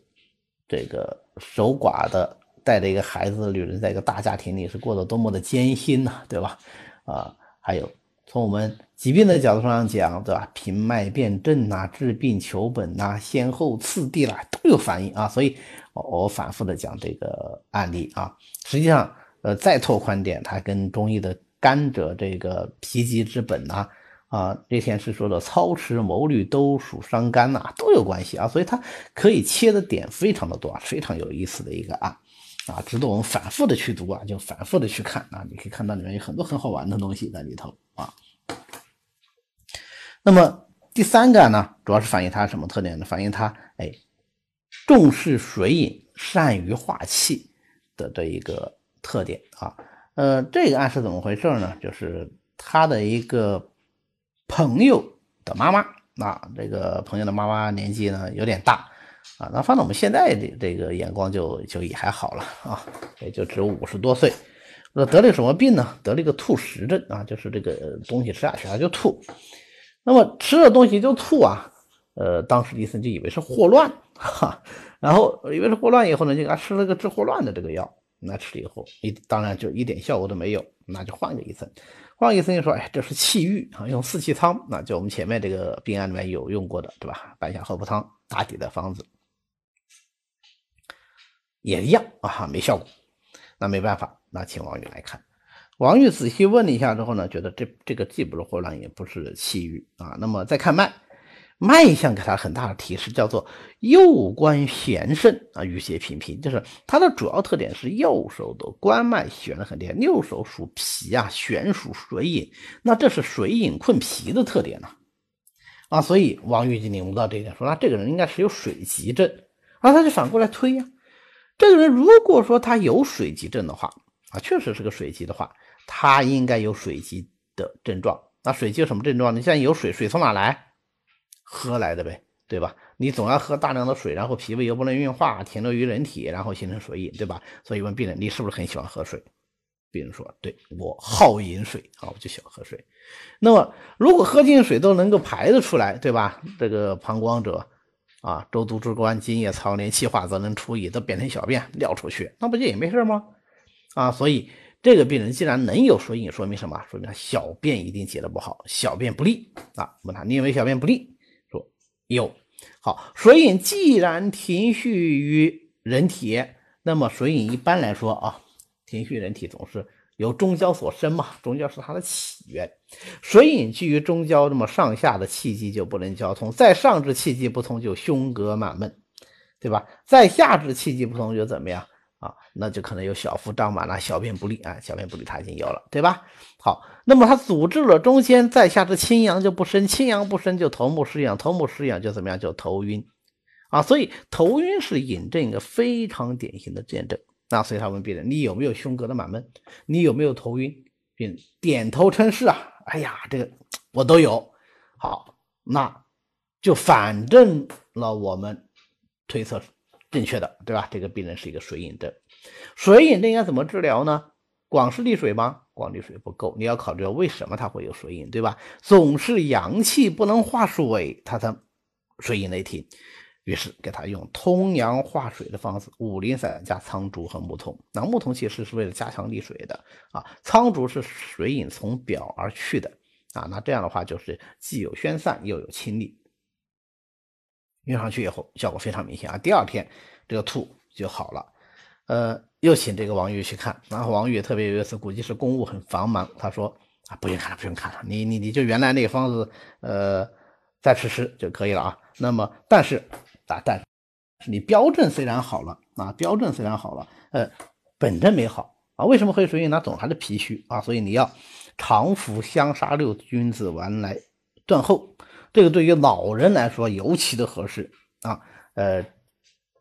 这个守寡的带着一个孩子的女人，在一个大家庭里是过得多么的艰辛呐，对吧？啊，还有从我们疾病的角度上讲，对吧？平脉辨证呐，治病求本呐，先后次第啦，都有反应啊。所以，我我反复的讲这个案例啊，实际上。呃，再拓宽点，它跟中医的甘蔗这个脾疾之本呐，啊，那天是说的操持谋虑都属伤肝呐，都有关系啊，所以它可以切的点非常的多啊，非常有意思的一个案啊，值得我们反复的去读啊，就反复的去看啊，你可以看到里面有很多很好玩的东西在里头啊。那么第三个呢，主要是反映它什么特点呢？反映它哎重视水饮，善于化气的这一个。特点啊，呃，这个案是怎么回事呢？就是他的一个朋友的妈妈，啊，这个朋友的妈妈年纪呢有点大啊，那放到我们现在的这个眼光就就也还好了啊，也就只有五十多岁，那得了什么病呢？得了一个吐食症啊，就是这个东西吃下去他就吐，那么吃了东西就吐啊，呃，当时医生就以为是霍乱哈，然后以为是霍乱以后呢，就给他吃了个治霍乱的这个药。那吃了以后，一当然就一点效果都没有，那就换个医生，换个医生就说：“哎，这是气郁啊，用四气汤。”那就我们前面这个病案里面有用过的，对吧？半夏厚朴汤打底的方子。也一样啊，没效果。那没办法，那请王玉来看。王玉仔细问了一下之后呢，觉得这这个既不是霍乱，也不是气郁啊。那么再看脉，脉象给他很大的提示，叫做右关弦肾啊，淤血频频，就是它的主要特点是右手的关脉弦的很厉害。右手属脾啊，弦属水饮，那这是水饮困脾的特点呢啊。所以王玉就领悟到这一点，说那这个人应该是有水急症啊。他就反过来推呀，这个人如果说他有水急症的话啊，确实是个水急的话。他应该有水积的症状，那水积有什么症状？你像有水，水从哪来？喝来的呗，对吧？你总要喝大量的水，然后脾胃又不能运化，停留于人体，然后形成水饮，对吧？所以问病人，你是不是很喜欢喝水？病人说，对我好饮水啊，我就喜欢喝水。那么如果喝进水都能够排得出来，对吧？这个膀胱者啊，周都之官，津液藏连，气化则能出矣，都变成小便尿出去，那不就也没事吗？啊，所以。这个病人既然能有水饮，说明什么？说明他小便一定解的不好，小便不利啊。问他，你有没有小便不利？说有。好，水饮既然停蓄于人体，那么水饮一般来说啊，停蓄人体总是由中焦所生嘛，中焦是它的起源。水饮居于中焦，那么上下的气机就不能交通，在上至气机不通，就胸膈满闷，对吧？在下至气机不通，就怎么样？啊，那就可能有小腹胀满了，小便不利啊，小便不利他已经有了，对吧？好，那么他阻滞了中间，在下之清阳就不生，清阳不生就头目失养，头目失养就怎么样？就头晕啊，所以头晕是饮证一个非常典型的见证。那所以他问病人，你有没有胸膈的满闷？你有没有头晕？病人点头称是啊，哎呀，这个我都有。好，那就反证了我们推测。正确的，对吧？这个病人是一个水饮症，水饮症应该怎么治疗呢？光是利水吗？光利水不够，你要考虑到为什么他会有水饮，对吧？总是阳气不能化水，他才水饮雷停。于是给他用通阳化水的方子，五苓散加苍术和木桐。那木桐其实是为了加强利水的啊，苍术是水饮从表而去的啊。那这样的话就是既有宣散又有清利。用上去以后，效果非常明显啊！第二天这个吐就好了。呃，又请这个王玉去看，然后王玉特别有意思，估计是公务很繁忙，他说啊，不用看了，不用看了，你你你就原来那个方子，呃，再吃吃就可以了啊。那么，但是啊，但是你标证虽然好了啊，标证虽然好了，呃，本证没好啊。为什么会水饮呢？总还是脾虚啊，所以你要常服香砂六君子丸来断后。这个对于老人来说尤其的合适啊，呃，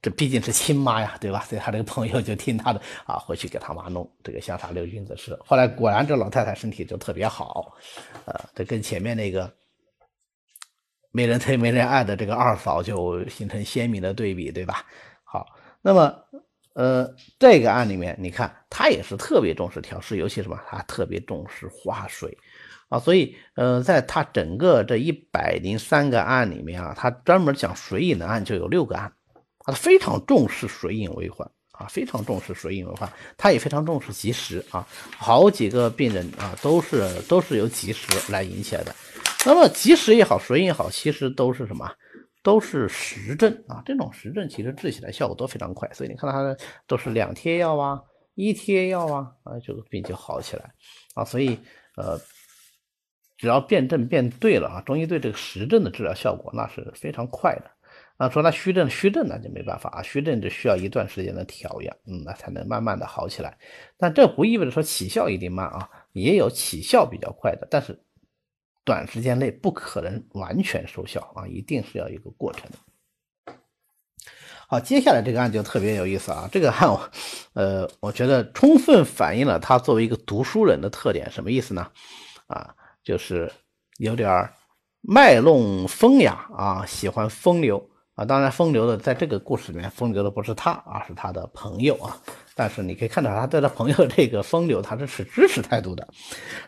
这毕竟是亲妈呀，对吧？所以他这个朋友就听他的啊，回去给他妈弄这个香砂六君子吃。后来果然这老太太身体就特别好，呃，这跟前面那个没人推没人爱的这个二嫂就形成鲜明的对比，对吧？好，那么呃，这个案里面你看他也是特别重视调湿，尤其什么，他特别重视化水。啊，所以，呃，在他整个这一百零三个案里面啊，他专门讲水饮的案就有六个案，他非常重视水饮为患啊，非常重视水饮为患，他也非常重视积食啊，好几个病人啊都是都是由积食来引起来的。那么积食也好，水饮也好，其实都是什么？都是实症啊，这种实症其实治起来效果都非常快，所以你看到他都是两贴药啊，一贴药啊，啊，这个病就好起来啊，所以呃。只要辨证辨对了啊，中医对这个实症的治疗效果那是非常快的啊。说他虚症，虚症那就没办法啊，虚症就需要一段时间的调养，嗯，那才能慢慢的好起来。但这不意味着说起效一定慢啊，也有起效比较快的，但是短时间内不可能完全收效啊，一定是要一个过程。好，接下来这个案就特别有意思啊，这个案，呃，我觉得充分反映了他作为一个读书人的特点，什么意思呢？啊。就是有点卖弄风雅啊，喜欢风流啊。当然，风流的在这个故事里面，风流的不是他，而是他的朋友啊。但是你可以看到，他对他朋友这个风流，他是持支持态度的。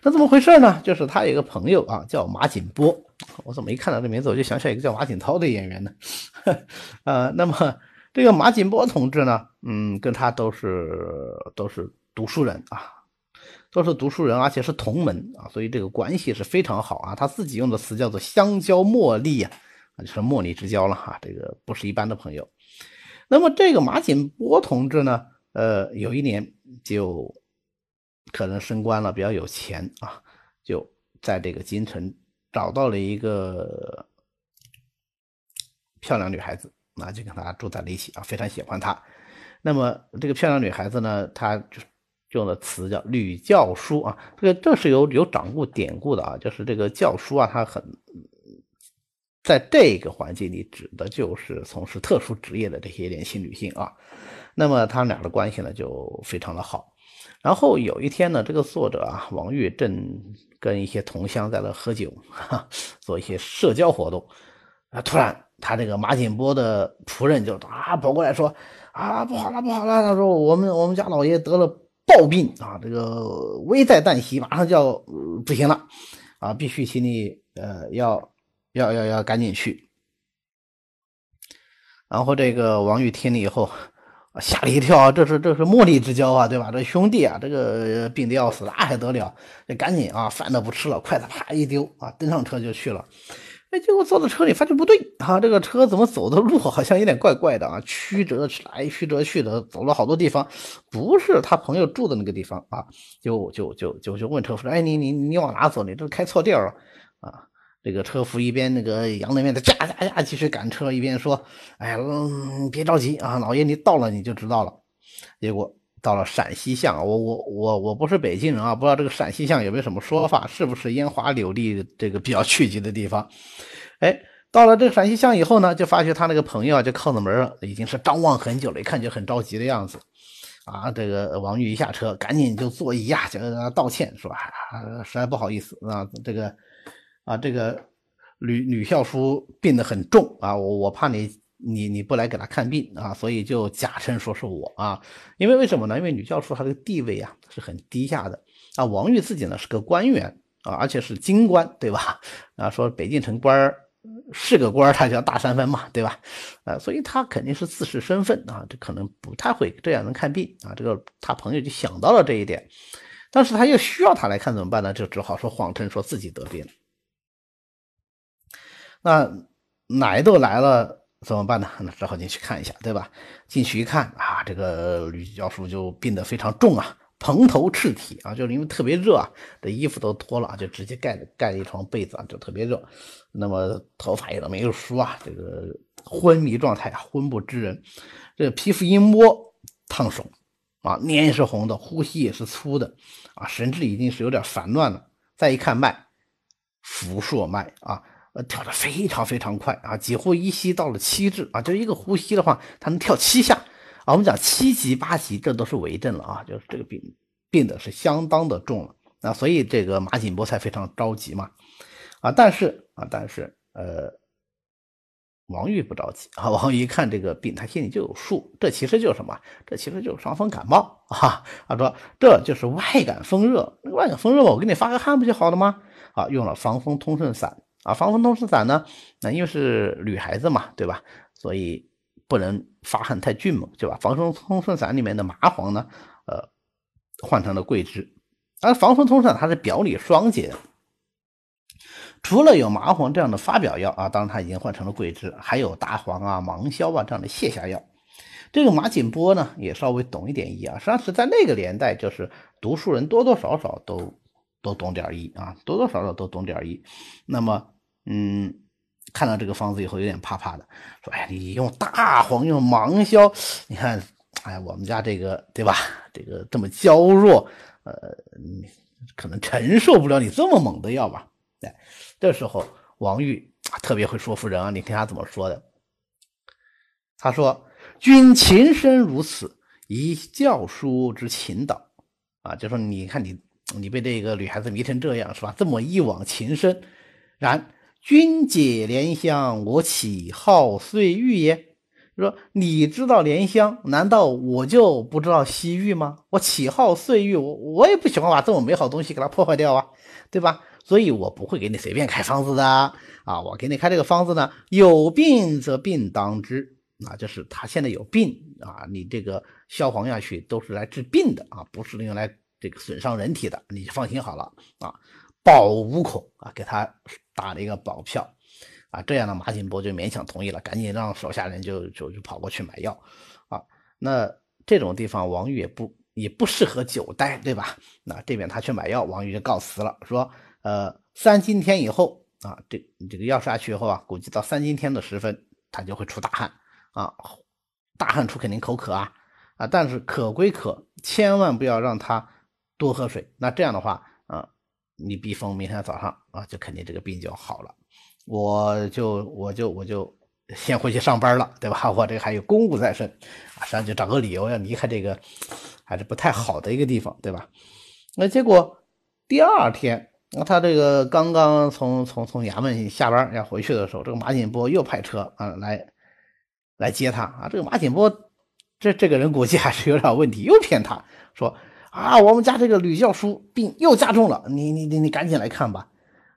那怎么回事呢？就是他有一个朋友啊，叫马景波。我怎么一看到这名字，我就想起来一个叫马景涛的演员呢？呃，那么这个马景波同志呢，嗯，跟他都是都是读书人啊。都是读书人，而且是同门啊，所以这个关系是非常好啊。他自己用的词叫做“相交莫逆”啊，就是莫逆之交了哈。这个不是一般的朋友。那么这个马景波同志呢，呃，有一年就可能升官了，比较有钱啊，就在这个京城找到了一个漂亮女孩子，那就跟她住在了一起啊，非常喜欢她。那么这个漂亮女孩子呢，她就用的词叫“女教书”啊，这个这是有有掌故典故的啊，就是这个教书啊，她很在这个环境里指的就是从事特殊职业的这些年轻女性啊。那么他们俩的关系呢就非常的好。然后有一天呢，这个作者啊王玉正跟一些同乡在那喝酒，哈，做一些社交活动啊，突然他这个马景波的仆人就啊跑过来说。啊，不好了，不好了！他说我们我们家老爷得了暴病啊，这个危在旦夕，马上就要不行了啊，必须请你呃要要要要赶紧去。然后这个王玉听了以后吓了一跳，这是这是莫逆之交啊，对吧？这兄弟啊，这个病的要死，那还得了？这赶紧啊，饭都不吃了，筷子啪一丢啊，登上车就去了。哎，结果坐到车里发现不对啊，这个车怎么走的路好像有点怪怪的啊，曲折来曲折去的，走了好多地方，不是他朋友住的那个地方啊，就就就就就问车夫说：“哎，你你你往哪走？你这开错地儿了啊！”这个车夫一边那个扬着面的驾驾驾继续赶车，一边说：“哎呀，嗯，别着急啊，老爷你到了你就知道了。”结果。到了陕西巷，我我我我不是北京人啊，不知道这个陕西巷有没有什么说法，是不是烟花柳丽这个比较聚集的地方？哎，到了这个陕西巷以后呢，就发觉他那个朋友啊，就靠着门了，已经是张望很久了，一看就很着急的样子。啊，这个王玉一下车，赶紧就作揖呀，就道歉说啊，实在不好意思啊，这个啊，这个吕吕孝叔病得很重啊，我我怕你。你你不来给他看病啊，所以就假称说是我啊，因为为什么呢？因为女教授她的地位啊是很低下的啊，王玉自己呢是个官员啊，而且是京官，对吧？啊，说北京城官儿是个官，他叫大三分嘛，对吧？啊，所以他肯定是自视身份啊，这可能不太会这样能看病啊。这个他朋友就想到了这一点，但是他又需要他来看怎么办呢？就只好说谎称说自己得病。那奶都来了。怎么办呢？那只好进去看一下，对吧？进去一看啊，这个吕教授就病得非常重啊，蓬头赤体啊，就是因为特别热啊，这衣服都脱了，就直接盖着盖了一床被子啊，就特别热。那么头发也都没有梳啊，这个昏迷状态啊，昏不知人。这皮肤一摸烫手啊，脸也是红的，呼吸也是粗的啊，神志已经是有点烦乱了。再一看脉，浮硕脉啊。呃，跳得非常非常快啊，几乎一吸到了七至啊，就一个呼吸的话，它能跳七下啊。我们讲七级八级，这都是为证了啊，就是这个病病的是相当的重了啊，所以这个马景波才非常着急嘛啊。但是啊，但是呃，王玉不着急啊，王玉一看这个病，他心里就有数，这其实就是什么？这其实就是伤风感冒啊。他说这就是外感风热，外感风热我给你发个汗不就好了吗？啊，用了防风通顺散。啊，防风通顺散呢？那因为是女孩子嘛，对吧？所以不能发汗太峻猛，对吧？防风通顺散里面的麻黄呢，呃，换成了桂枝。而防风通顺散它是表里双解，除了有麻黄这样的发表药啊，当然它已经换成了桂枝，还有大黄啊、芒硝啊这样的泻下药。这个马景波呢，也稍微懂一点医啊，实际上是在那个年代，就是读书人多多少少都。都懂点医啊，多多少少都懂点医。那么，嗯，看到这个方子以后有点怕怕的，说：“哎，你用大黄，用芒硝，你看，哎，我们家这个对吧？这个这么娇弱，呃，可能承受不了你这么猛的药吧？”哎，这时候王玉特别会说服人啊，你听他怎么说的？他说：“君情深如此，以教书之情导啊，就说你看你。”你被这个女孩子迷成这样是吧？这么一往情深，然君解莲香，我岂好碎玉耶？说你知道莲香，难道我就不知道西域吗？我岂好碎玉？我我也不喜欢把这么美好东西给它破坏掉啊，对吧？所以我不会给你随便开方子的啊！我给你开这个方子呢，有病则病当之啊，就是他现在有病啊，你这个消黄下去都是来治病的啊，不是用来。这个损伤人体的，你就放心好了啊，保无恐啊，给他打了一个保票。啊，这样呢，马景波就勉强同意了，赶紧让手下人就就就跑过去买药啊。那这种地方，王玉也不也不适合久待，对吧？那这边他去买药，王玉就告辞了，说呃三今天以后啊，这这个药下去以后啊，估计到三今天的时分，他就会出大汗啊，大汗出肯定口渴啊啊，但是渴归渴，千万不要让他多喝水，那这样的话啊，你逼疯，明天早上啊，就肯定这个病就好了。我就我就我就先回去上班了，对吧？我这个还有公务在身啊，实际上就找个理由要离开这个还是不太好的一个地方，对吧？那结果第二天，那他这个刚刚从从从衙门下班要回去的时候，这个马景波又派车啊来来接他啊。这个马景波这这个人估计还是有点问题，又骗他说啊，我们家这个吕教书病又加重了，你你你你赶紧来看吧。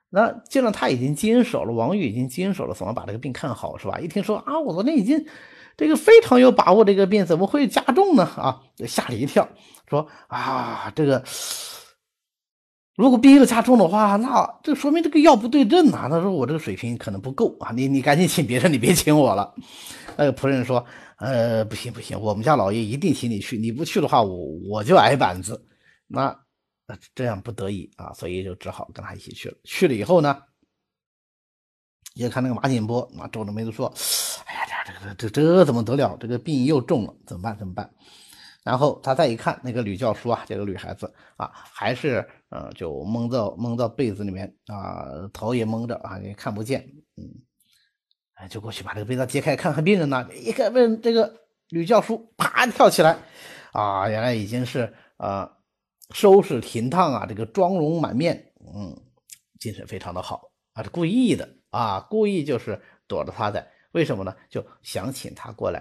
那既然他已经坚守了，王玉已经坚守了，怎么把这个病看好是吧？一听说啊，我昨天已经这个非常有把握，这个病怎么会加重呢？啊，吓了一跳，说啊，这个如果病又加重的话，那这说明这个药不对症啊。他说我这个水平可能不够啊，你你赶紧请别人，你别请我了。那个仆人说，呃，不行不行，我们家老爷一定请你去，你不去的话，我我就挨板子。那。这样不得已啊，所以就只好跟他一起去了。去了以后呢，也看那个马景波啊，皱着眉头说：“哎呀，这这这这怎么得了？这个病又重了，怎么办？怎么办？”然后他再一看那个吕教书啊，这个女孩子啊，还是呃，就蒙到蒙到被子里面啊，头也蒙着啊，也看不见。嗯，哎，就过去把这个被子揭开，看看病人呢。一看问这个吕教书，啪跳起来啊，原来已经是啊。收拾停当啊，这个妆容满面，嗯，精神非常的好啊，是故意的啊，故意就是躲着他的，为什么呢？就想请他过来，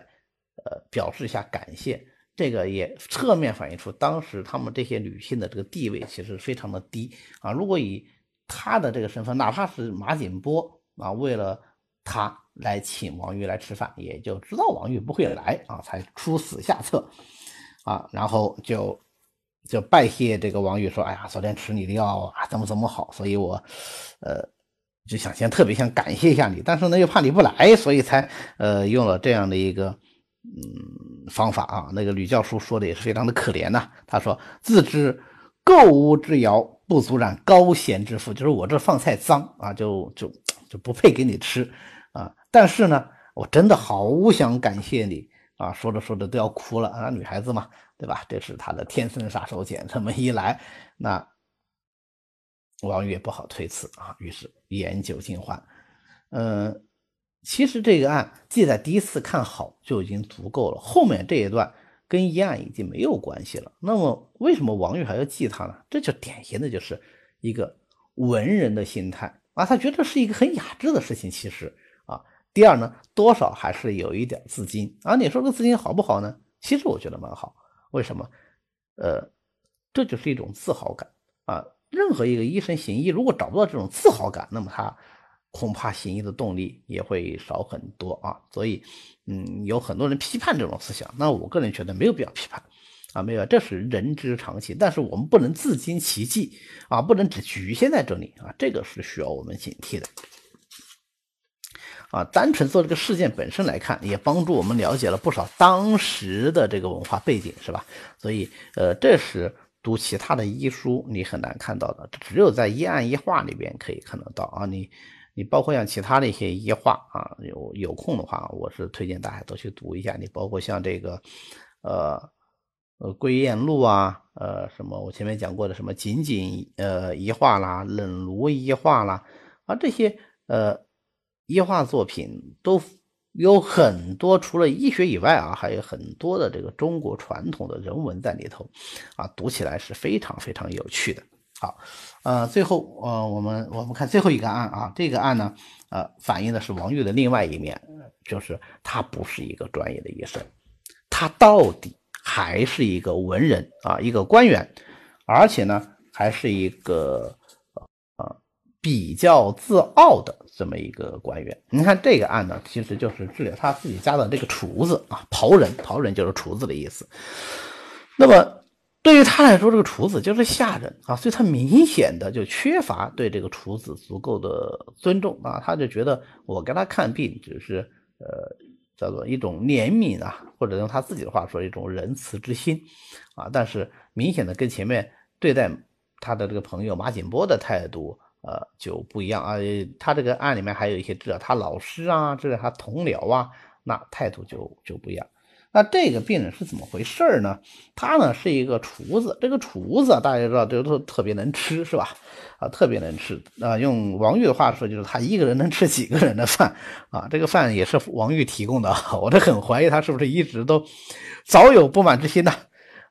呃，表示一下感谢。这个也侧面反映出当时他们这些女性的这个地位其实非常的低啊。如果以他的这个身份，哪怕是马景波啊，为了他来请王玉来吃饭，也就知道王玉不会来啊，才出此下策啊，然后就。就拜谢这个王玉说：“哎呀，昨天吃你的药啊，怎么怎么好，所以我，呃，就想先特别想感谢一下你，但是呢又怕你不来，所以才呃用了这样的一个嗯方法啊。那个吕教书说的也是非常的可怜呐，他说自知垢污之肴不足染高贤之腹，就是我这饭菜脏啊，就就就不配给你吃。但是呢，我真的好想感谢你。”啊，说着说着都要哭了啊！女孩子嘛，对吧？这是她的天生杀手锏。这么一来，那王玉也不好推辞啊。于是言酒尽欢。嗯，其实这个案记在第一次看好就已经足够了，后面这一段跟一案已经没有关系了。那么为什么王玉还要记他呢？这就典型的就是一个文人的心态啊，他觉得是一个很雅致的事情。其实。第二呢，多少还是有一点资金啊？你说这资金好不好呢？其实我觉得蛮好。为什么？呃，这就是一种自豪感啊。任何一个医生行医，如果找不到这种自豪感，那么他恐怕行医的动力也会少很多啊。所以，嗯，有很多人批判这种思想，那我个人觉得没有必要批判啊，没有，这是人之常情。但是我们不能自经其迹啊，不能只局限在这里啊，这个是需要我们警惕的。啊，单纯做这个事件本身来看，也帮助我们了解了不少当时的这个文化背景，是吧？所以，呃，这是读其他的医书你很难看到的，只有在医案医话里边可以看得到啊。你，你包括像其他的一些医话啊，有有空的话，我是推荐大家都去读一下。你包括像这个，呃，呃，《归雁录》啊，呃，什么我前面讲过的什么仅仅呃医话啦，冷炉医话啦，啊，这些呃。医画作品都有很多，除了医学以外啊，还有很多的这个中国传统的人文在里头，啊，读起来是非常非常有趣的。好，呃，最后呃，我们我们看最后一个案啊，这个案呢，呃，反映的是王玉的另外一面，就是他不是一个专业的医生，他到底还是一个文人啊，一个官员，而且呢，还是一个。比较自傲的这么一个官员，你看这个案呢，其实就是治理他自己家的这个厨子啊，庖人，庖人就是厨子的意思。那么对于他来说，这个厨子就是下人啊，所以他明显的就缺乏对这个厨子足够的尊重啊，他就觉得我给他看病只是呃叫做一种怜悯啊，或者用他自己的话说一种仁慈之心啊，但是明显的跟前面对待他的这个朋友马景波的态度呃就不一样啊，他这个案里面还有一些治疗他老师啊，治疗他同僚啊，那态度就就不一样。那这个病人是怎么回事呢？他呢是一个厨子，这个厨子大家知道都都特别能吃，是吧？啊，特别能吃啊。用王玉的话说，就是他一个人能吃几个人的饭啊。这个饭也是王玉提供的，我都很怀疑他是不是一直都早有不满之心呢？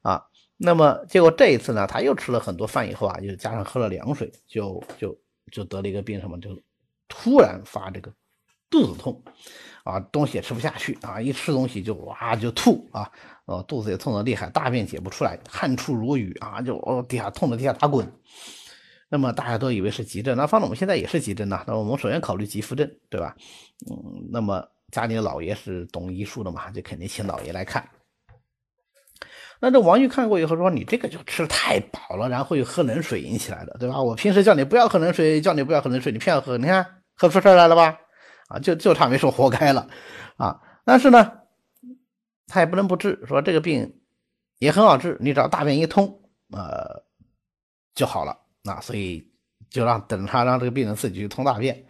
啊，那么结果这一次呢，他又吃了很多饭以后啊，又加上喝了凉水，就就就得了一个病，什么就突然发这个肚子痛。啊，东西也吃不下去啊，一吃东西就哇就吐啊，呃，肚子也痛得厉害，大便解不出来，汗出如雨啊，就哦地下痛得地下打滚。那么大家都以为是急症，那放到我们现在也是急症呐。那我们首先考虑急腹症，对吧？嗯，那么家里的老爷是懂医术的嘛，就肯定请老爷来看。那这王玉看过以后说：“你这个就吃太饱了，然后又喝冷水引起来的，对吧？我平时叫你不要喝冷水，叫你不要喝冷水，你偏要喝，你看喝出事来了吧？”啊，就就差没说活该了，啊，但是呢，他也不能不治，说这个病也很好治，你只要大便一通，呃，就好了，啊，所以就让等他让这个病人自己去通大便，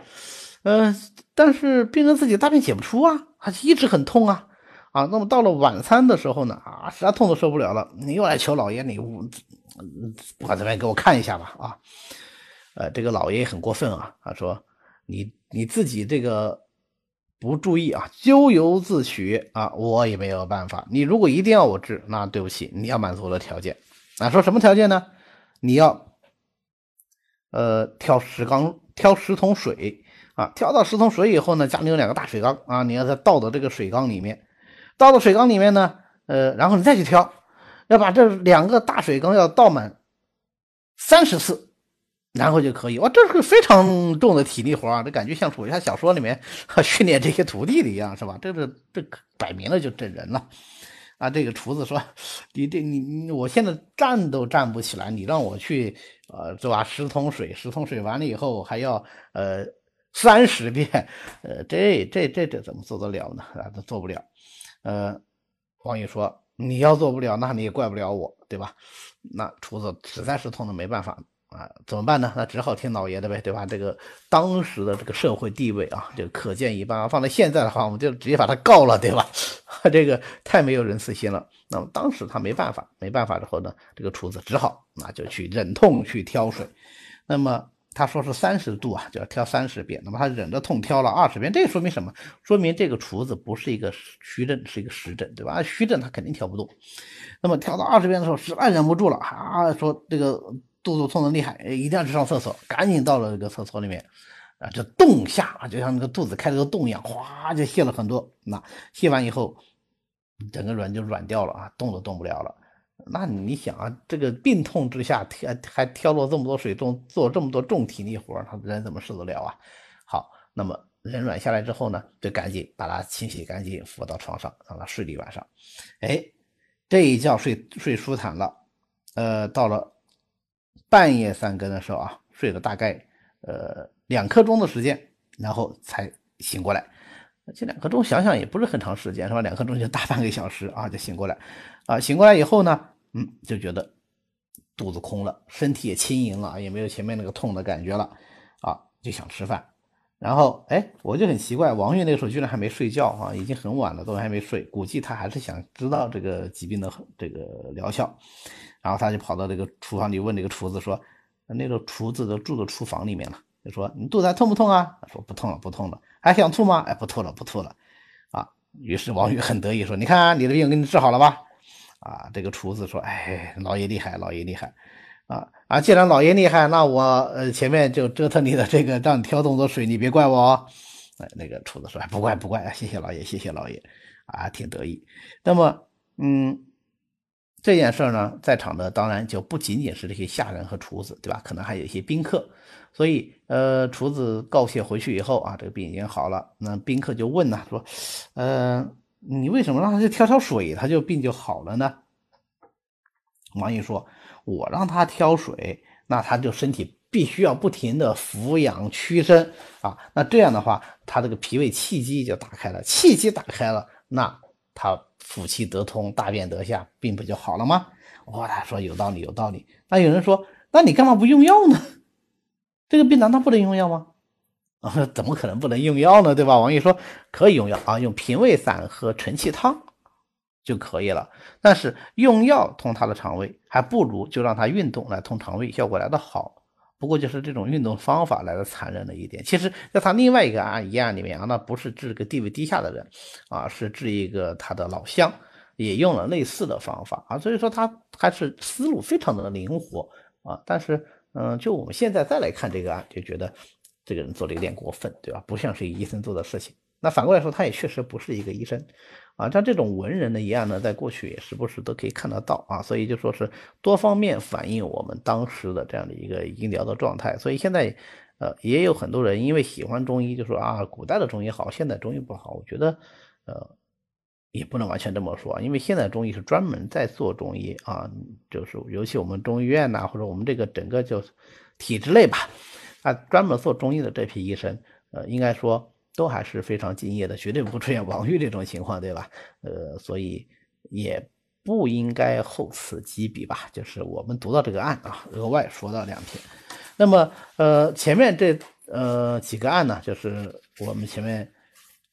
呃，但是病人自己大便解不出啊，他一直很痛啊，啊，那么到了晚餐的时候呢，啊，实在痛的受不了了，你又来求老爷，你不管怎么样给我看一下吧，啊，呃，这个老爷很过分啊，他说。你你自己这个不注意啊，咎由自取啊，我也没有办法。你如果一定要我治，那对不起，你要满足我的条件啊。说什么条件呢？你要呃挑十缸，挑十桶水啊，挑到十桶水以后呢，家里有两个大水缸啊，你要再倒到这个水缸里面，倒到水缸里面呢，呃，然后你再去挑，要把这两个大水缸要倒满三十次。然后就可以哇，这是个非常重的体力活啊！这感觉像武侠小说里面 训练这些徒弟的一样，是吧？这这这摆明了就整人了啊！这个厨子说：“你这你你，我现在站都站不起来，你让我去呃，是吧？十桶水，十桶水完了以后还要呃三十遍，呃，这这这这怎么做得了呢？啊，都做不了。呃，王宇说：你要做不了，那你也怪不了我，对吧？那厨子实在是痛的没办法。”啊，怎么办呢？那只好听老爷的呗，对吧？这个当时的这个社会地位啊，就可见一斑啊。放在现在的话，我们就直接把他告了，对吧？这个太没有仁慈心了。那么当时他没办法，没办法之后呢，这个厨子只好那就去忍痛去挑水。那么他说是三十度啊，就要挑三十遍。那么他忍着痛挑了二十遍，这说明什么？说明这个厨子不是一个虚症，是一个实症，对吧？虚症他肯定挑不动。那么挑到二十遍的时候，实在忍不住了啊，说这个。肚子痛的厉害，一定要去上厕所，赶紧到了这个厕所里面，啊，就洞下，就像那个肚子开了个洞一样，哗就泄了很多。那泄完以后，整个人就软掉了啊，动都动不了了。那你想啊，这个病痛之下，挑还挑了这么多水，重做这么多重体力活，他人怎么受得了啊？好，那么人软下来之后呢，就赶紧把他清洗干净，扶到床上，让他睡了一晚上。哎，这一觉睡睡舒坦了，呃，到了。半夜三更的时候啊，睡了大概呃两刻钟的时间，然后才醒过来。这两刻钟想想也不是很长时间，是吧？两刻钟就大半个小时啊，就醒过来。啊，醒过来以后呢，嗯，就觉得肚子空了，身体也轻盈了，也没有前面那个痛的感觉了，啊，就想吃饭。然后哎，我就很奇怪，王玉那个时候居然还没睡觉啊，已经很晚了，都还没睡，估计他还是想知道这个疾病的这个疗效。然后他就跑到这个厨房里问这个厨子说：“那个厨子都住到厨房里面了，就说你肚子还痛不痛啊？”他说：“不痛了，不痛了。”还想吐吗？哎，不吐了，不吐了。啊，于是王宇很得意说：“你看你的病给你治好了吧？”啊，这个厨子说：“哎，老爷厉害，老爷厉害。啊啊，既然老爷厉害，那我呃前面就折腾你的这个让你挑这么多水，你别怪我哦。”哎，那个厨子说：“不怪不怪，谢谢老爷，谢谢老爷。”啊，挺得意。那么，嗯。这件事呢，在场的当然就不仅仅是这些下人和厨子，对吧？可能还有一些宾客。所以，呃，厨子告谢回去以后啊，这个病已经好了。那宾客就问呢，说，呃，你为什么让他去挑挑水，他就病就好了呢？王毅说：“我让他挑水，那他就身体必须要不停的俯仰屈伸啊，那这样的话，他这个脾胃气机就打开了，气机打开了，那他腑气得通，大便得下，病不就好了吗？”哇，他说有道理，有道理。那有人说，那你干嘛不用药呢？这个病难道不能用药吗？怎么可能不能用药呢？对吧？王毅说可以用药啊，用平胃散和承气汤就可以了。但是用药通他的肠胃，还不如就让他运动来通肠胃，效果来得好。不过就是这种运动方法来的残忍了一点。其实，在他另外一个案一案里面啊，那不是治个地位低下的人啊，是治一个他的老乡。也用了类似的方法啊，所以说他还是思路非常的灵活啊。但是，嗯，就我们现在再来看这个案，就觉得这个人做的有点过分，对吧？不像是医生做的事情。那反过来说，他也确实不是一个医生啊。像这种文人的一案呢，在过去也时不时都可以看得到啊。所以就说是多方面反映我们当时的这样的一个医疗的状态。所以现在，呃，也有很多人因为喜欢中医，就说啊，古代的中医好，现在中医不好。我觉得，呃。也不能完全这么说，因为现在中医是专门在做中医啊，就是尤其我们中医院呐，或者我们这个整个就体制内吧，啊，专门做中医的这批医生，呃，应该说都还是非常敬业的，绝对不会出现王玉这种情况，对吧？呃，所以也不应该厚此积彼吧。就是我们读到这个案啊，额外说到两篇。那么，呃，前面这呃几个案呢，就是我们前面。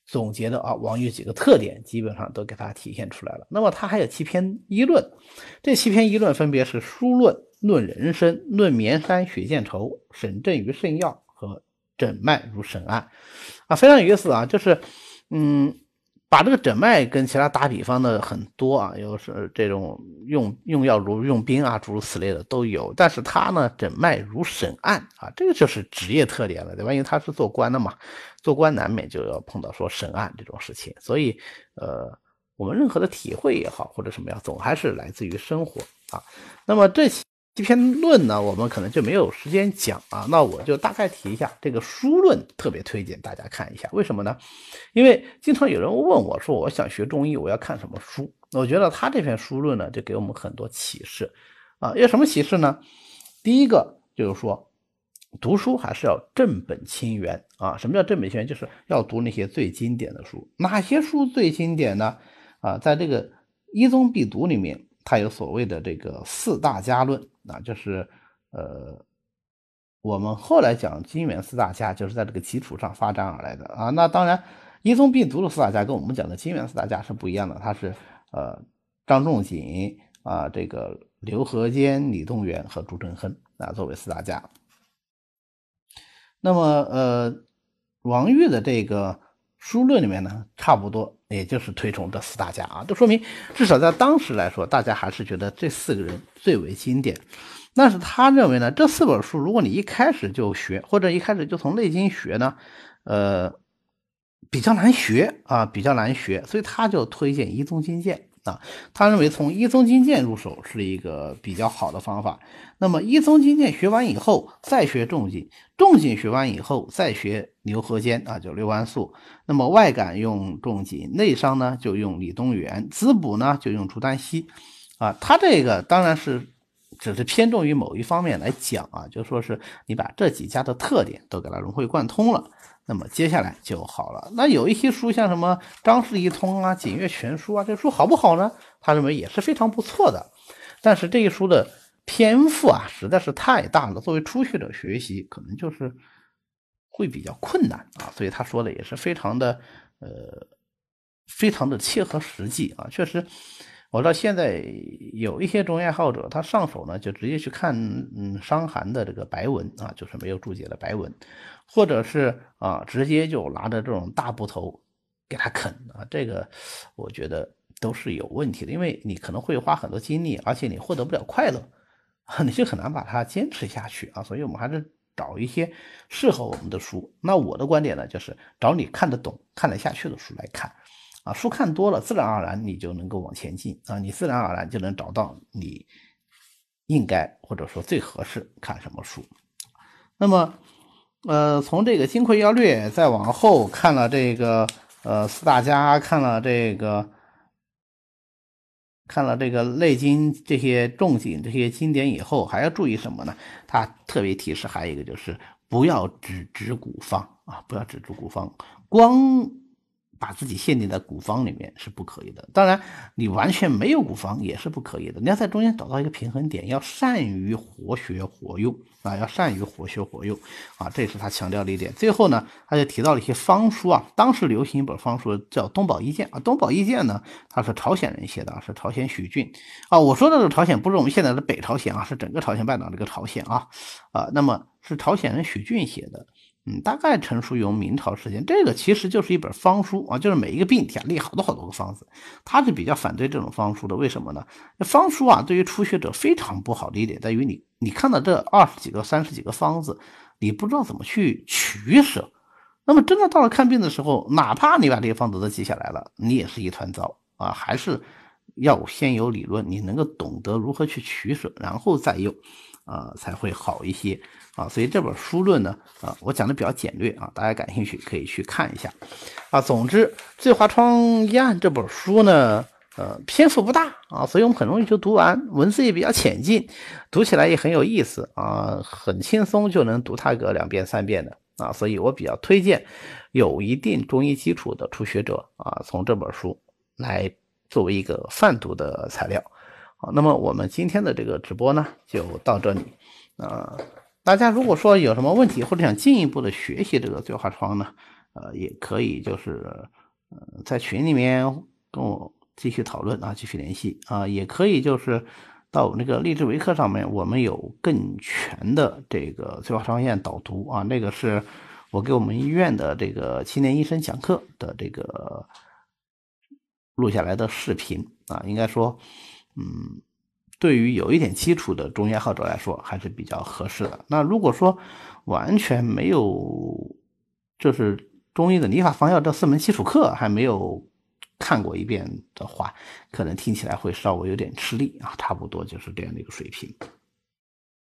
总结的啊，王玉几个特点基本上都给他体现出来了。那么他还有七篇议论，这七篇议论分别是书论、论人生、论绵山血见愁、审症于圣药和诊脉如审案，啊，非常有意思啊，就是嗯。把这个诊脉跟其他打比方的很多啊，又是这种用用药如用兵啊，诸如此类的都有。但是他呢，诊脉如审案啊，这个就是职业特点了，对吧？因为他是做官的嘛，做官难免就要碰到说审案这种事情。所以，呃，我们任何的体会也好，或者什么呀，总还是来自于生活啊。那么这些。这篇论呢，我们可能就没有时间讲啊，那我就大概提一下这个书论，特别推荐大家看一下。为什么呢？因为经常有人问我说，我想学中医，我要看什么书？我觉得他这篇书论呢，就给我们很多启示啊。有什么启示呢？第一个就是说，读书还是要正本清源啊。什么叫正本清源？就是要读那些最经典的书。哪些书最经典呢？啊，在这个一宗必读里面。它有所谓的这个四大家论啊，就是呃，我们后来讲金元四大家，就是在这个基础上发展而来的啊。那当然，一宗必读的四大家跟我们讲的金元四大家是不一样的，它是呃张仲景啊，这个刘和坚、李东垣和朱振亨啊作为四大家。那么呃，王玉的这个。书论里面呢，差不多也就是推崇这四大家啊，这说明至少在当时来说，大家还是觉得这四个人最为经典。但是他认为呢，这四本书如果你一开始就学，或者一开始就从《内经》学呢，呃，比较难学啊，比较难学，所以他就推荐《一宗经鉴》。啊，他认为从一宗经鉴入手是一个比较好的方法。那么一宗经鉴学完以后，再学仲景，仲景学完以后，再学牛和坚啊，就刘完素。那么外感用仲景，内伤呢就用李东垣，滋补呢就用朱丹溪。啊，他这个当然是只是偏重于某一方面来讲啊，就说是你把这几家的特点都给它融会贯通了。那么接下来就好了。那有一些书，像什么《张氏一通》啊，《景岳全书》啊，这书好不好呢？他认为也是非常不错的。但是这一书的篇幅啊，实在是太大了，作为初学者学习，可能就是会比较困难啊。所以他说的也是非常的，呃，非常的切合实际啊。确实，我知道现在有一些中医爱好者，他上手呢就直接去看嗯《伤寒》的这个白文啊，就是没有注解的白文。或者是啊，直接就拿着这种大部头给他啃啊，这个我觉得都是有问题的，因为你可能会花很多精力，而且你获得不了快乐，你就很难把它坚持下去啊。所以我们还是找一些适合我们的书。那我的观点呢，就是找你看得懂、看得下去的书来看啊。书看多了，自然而然你就能够往前进啊，你自然而然就能找到你应该或者说最合适看什么书。那么。呃，从这个《金匮要略》再往后看了这个呃四大家，看了这个看了这个《内经》这些重景这些经典以后，还要注意什么呢？他特别提示还有一个就是不要只知古方啊，不要只知古方，光。把自己限定在古方里面是不可以的，当然你完全没有古方也是不可以的。你要在中间找到一个平衡点，要善于活学活用啊，要善于活学活用啊，这是他强调的一点。最后呢，他就提到了一些方书啊，当时流行一本方书叫《东宝一鉴》啊，《东宝一鉴》呢，他是朝鲜人写的，是朝鲜许俊啊。我说的这个朝鲜不是我们现在的北朝鲜啊，是整个朝鲜半岛这个朝鲜啊啊，那么是朝鲜人许俊写的。嗯，大概成书于明朝时间，这个其实就是一本方书啊，就是每一个病体啊列好多好多个方子。他是比较反对这种方书的，为什么呢？方书啊，对于初学者非常不好的一点在于你，你看到这二十几个、三十几个方子，你不知道怎么去取舍。那么真的到了看病的时候，哪怕你把这些方子都记下来了，你也是一团糟啊，还是要先有理论，你能够懂得如何去取舍，然后再用。啊，才会好一些啊，所以这本书论呢，啊，我讲的比较简略啊，大家感兴趣可以去看一下啊。总之，《醉花窗一案》这本书呢，呃，篇幅不大啊，所以我们很容易就读完，文字也比较浅近，读起来也很有意思啊，很轻松就能读它个两遍三遍的啊，所以我比较推荐有一定中医基础的初学者啊，从这本书来作为一个泛读的材料。好，那么我们今天的这个直播呢，就到这里。呃，大家如果说有什么问题，或者想进一步的学习这个醉花窗呢，呃，也可以就是呃在群里面跟我继续讨论啊，继续联系啊，也可以就是到那个励志维课上面，我们有更全的这个醉花窗院导读啊，那个是我给我们医院的这个青年医生讲课的这个录下来的视频啊，应该说。嗯，对于有一点基础的中医爱好者来说，还是比较合适的。那如果说完全没有，就是中医的理法方药这四门基础课还没有看过一遍的话，可能听起来会稍微有点吃力啊。差不多就是这样的一个水平。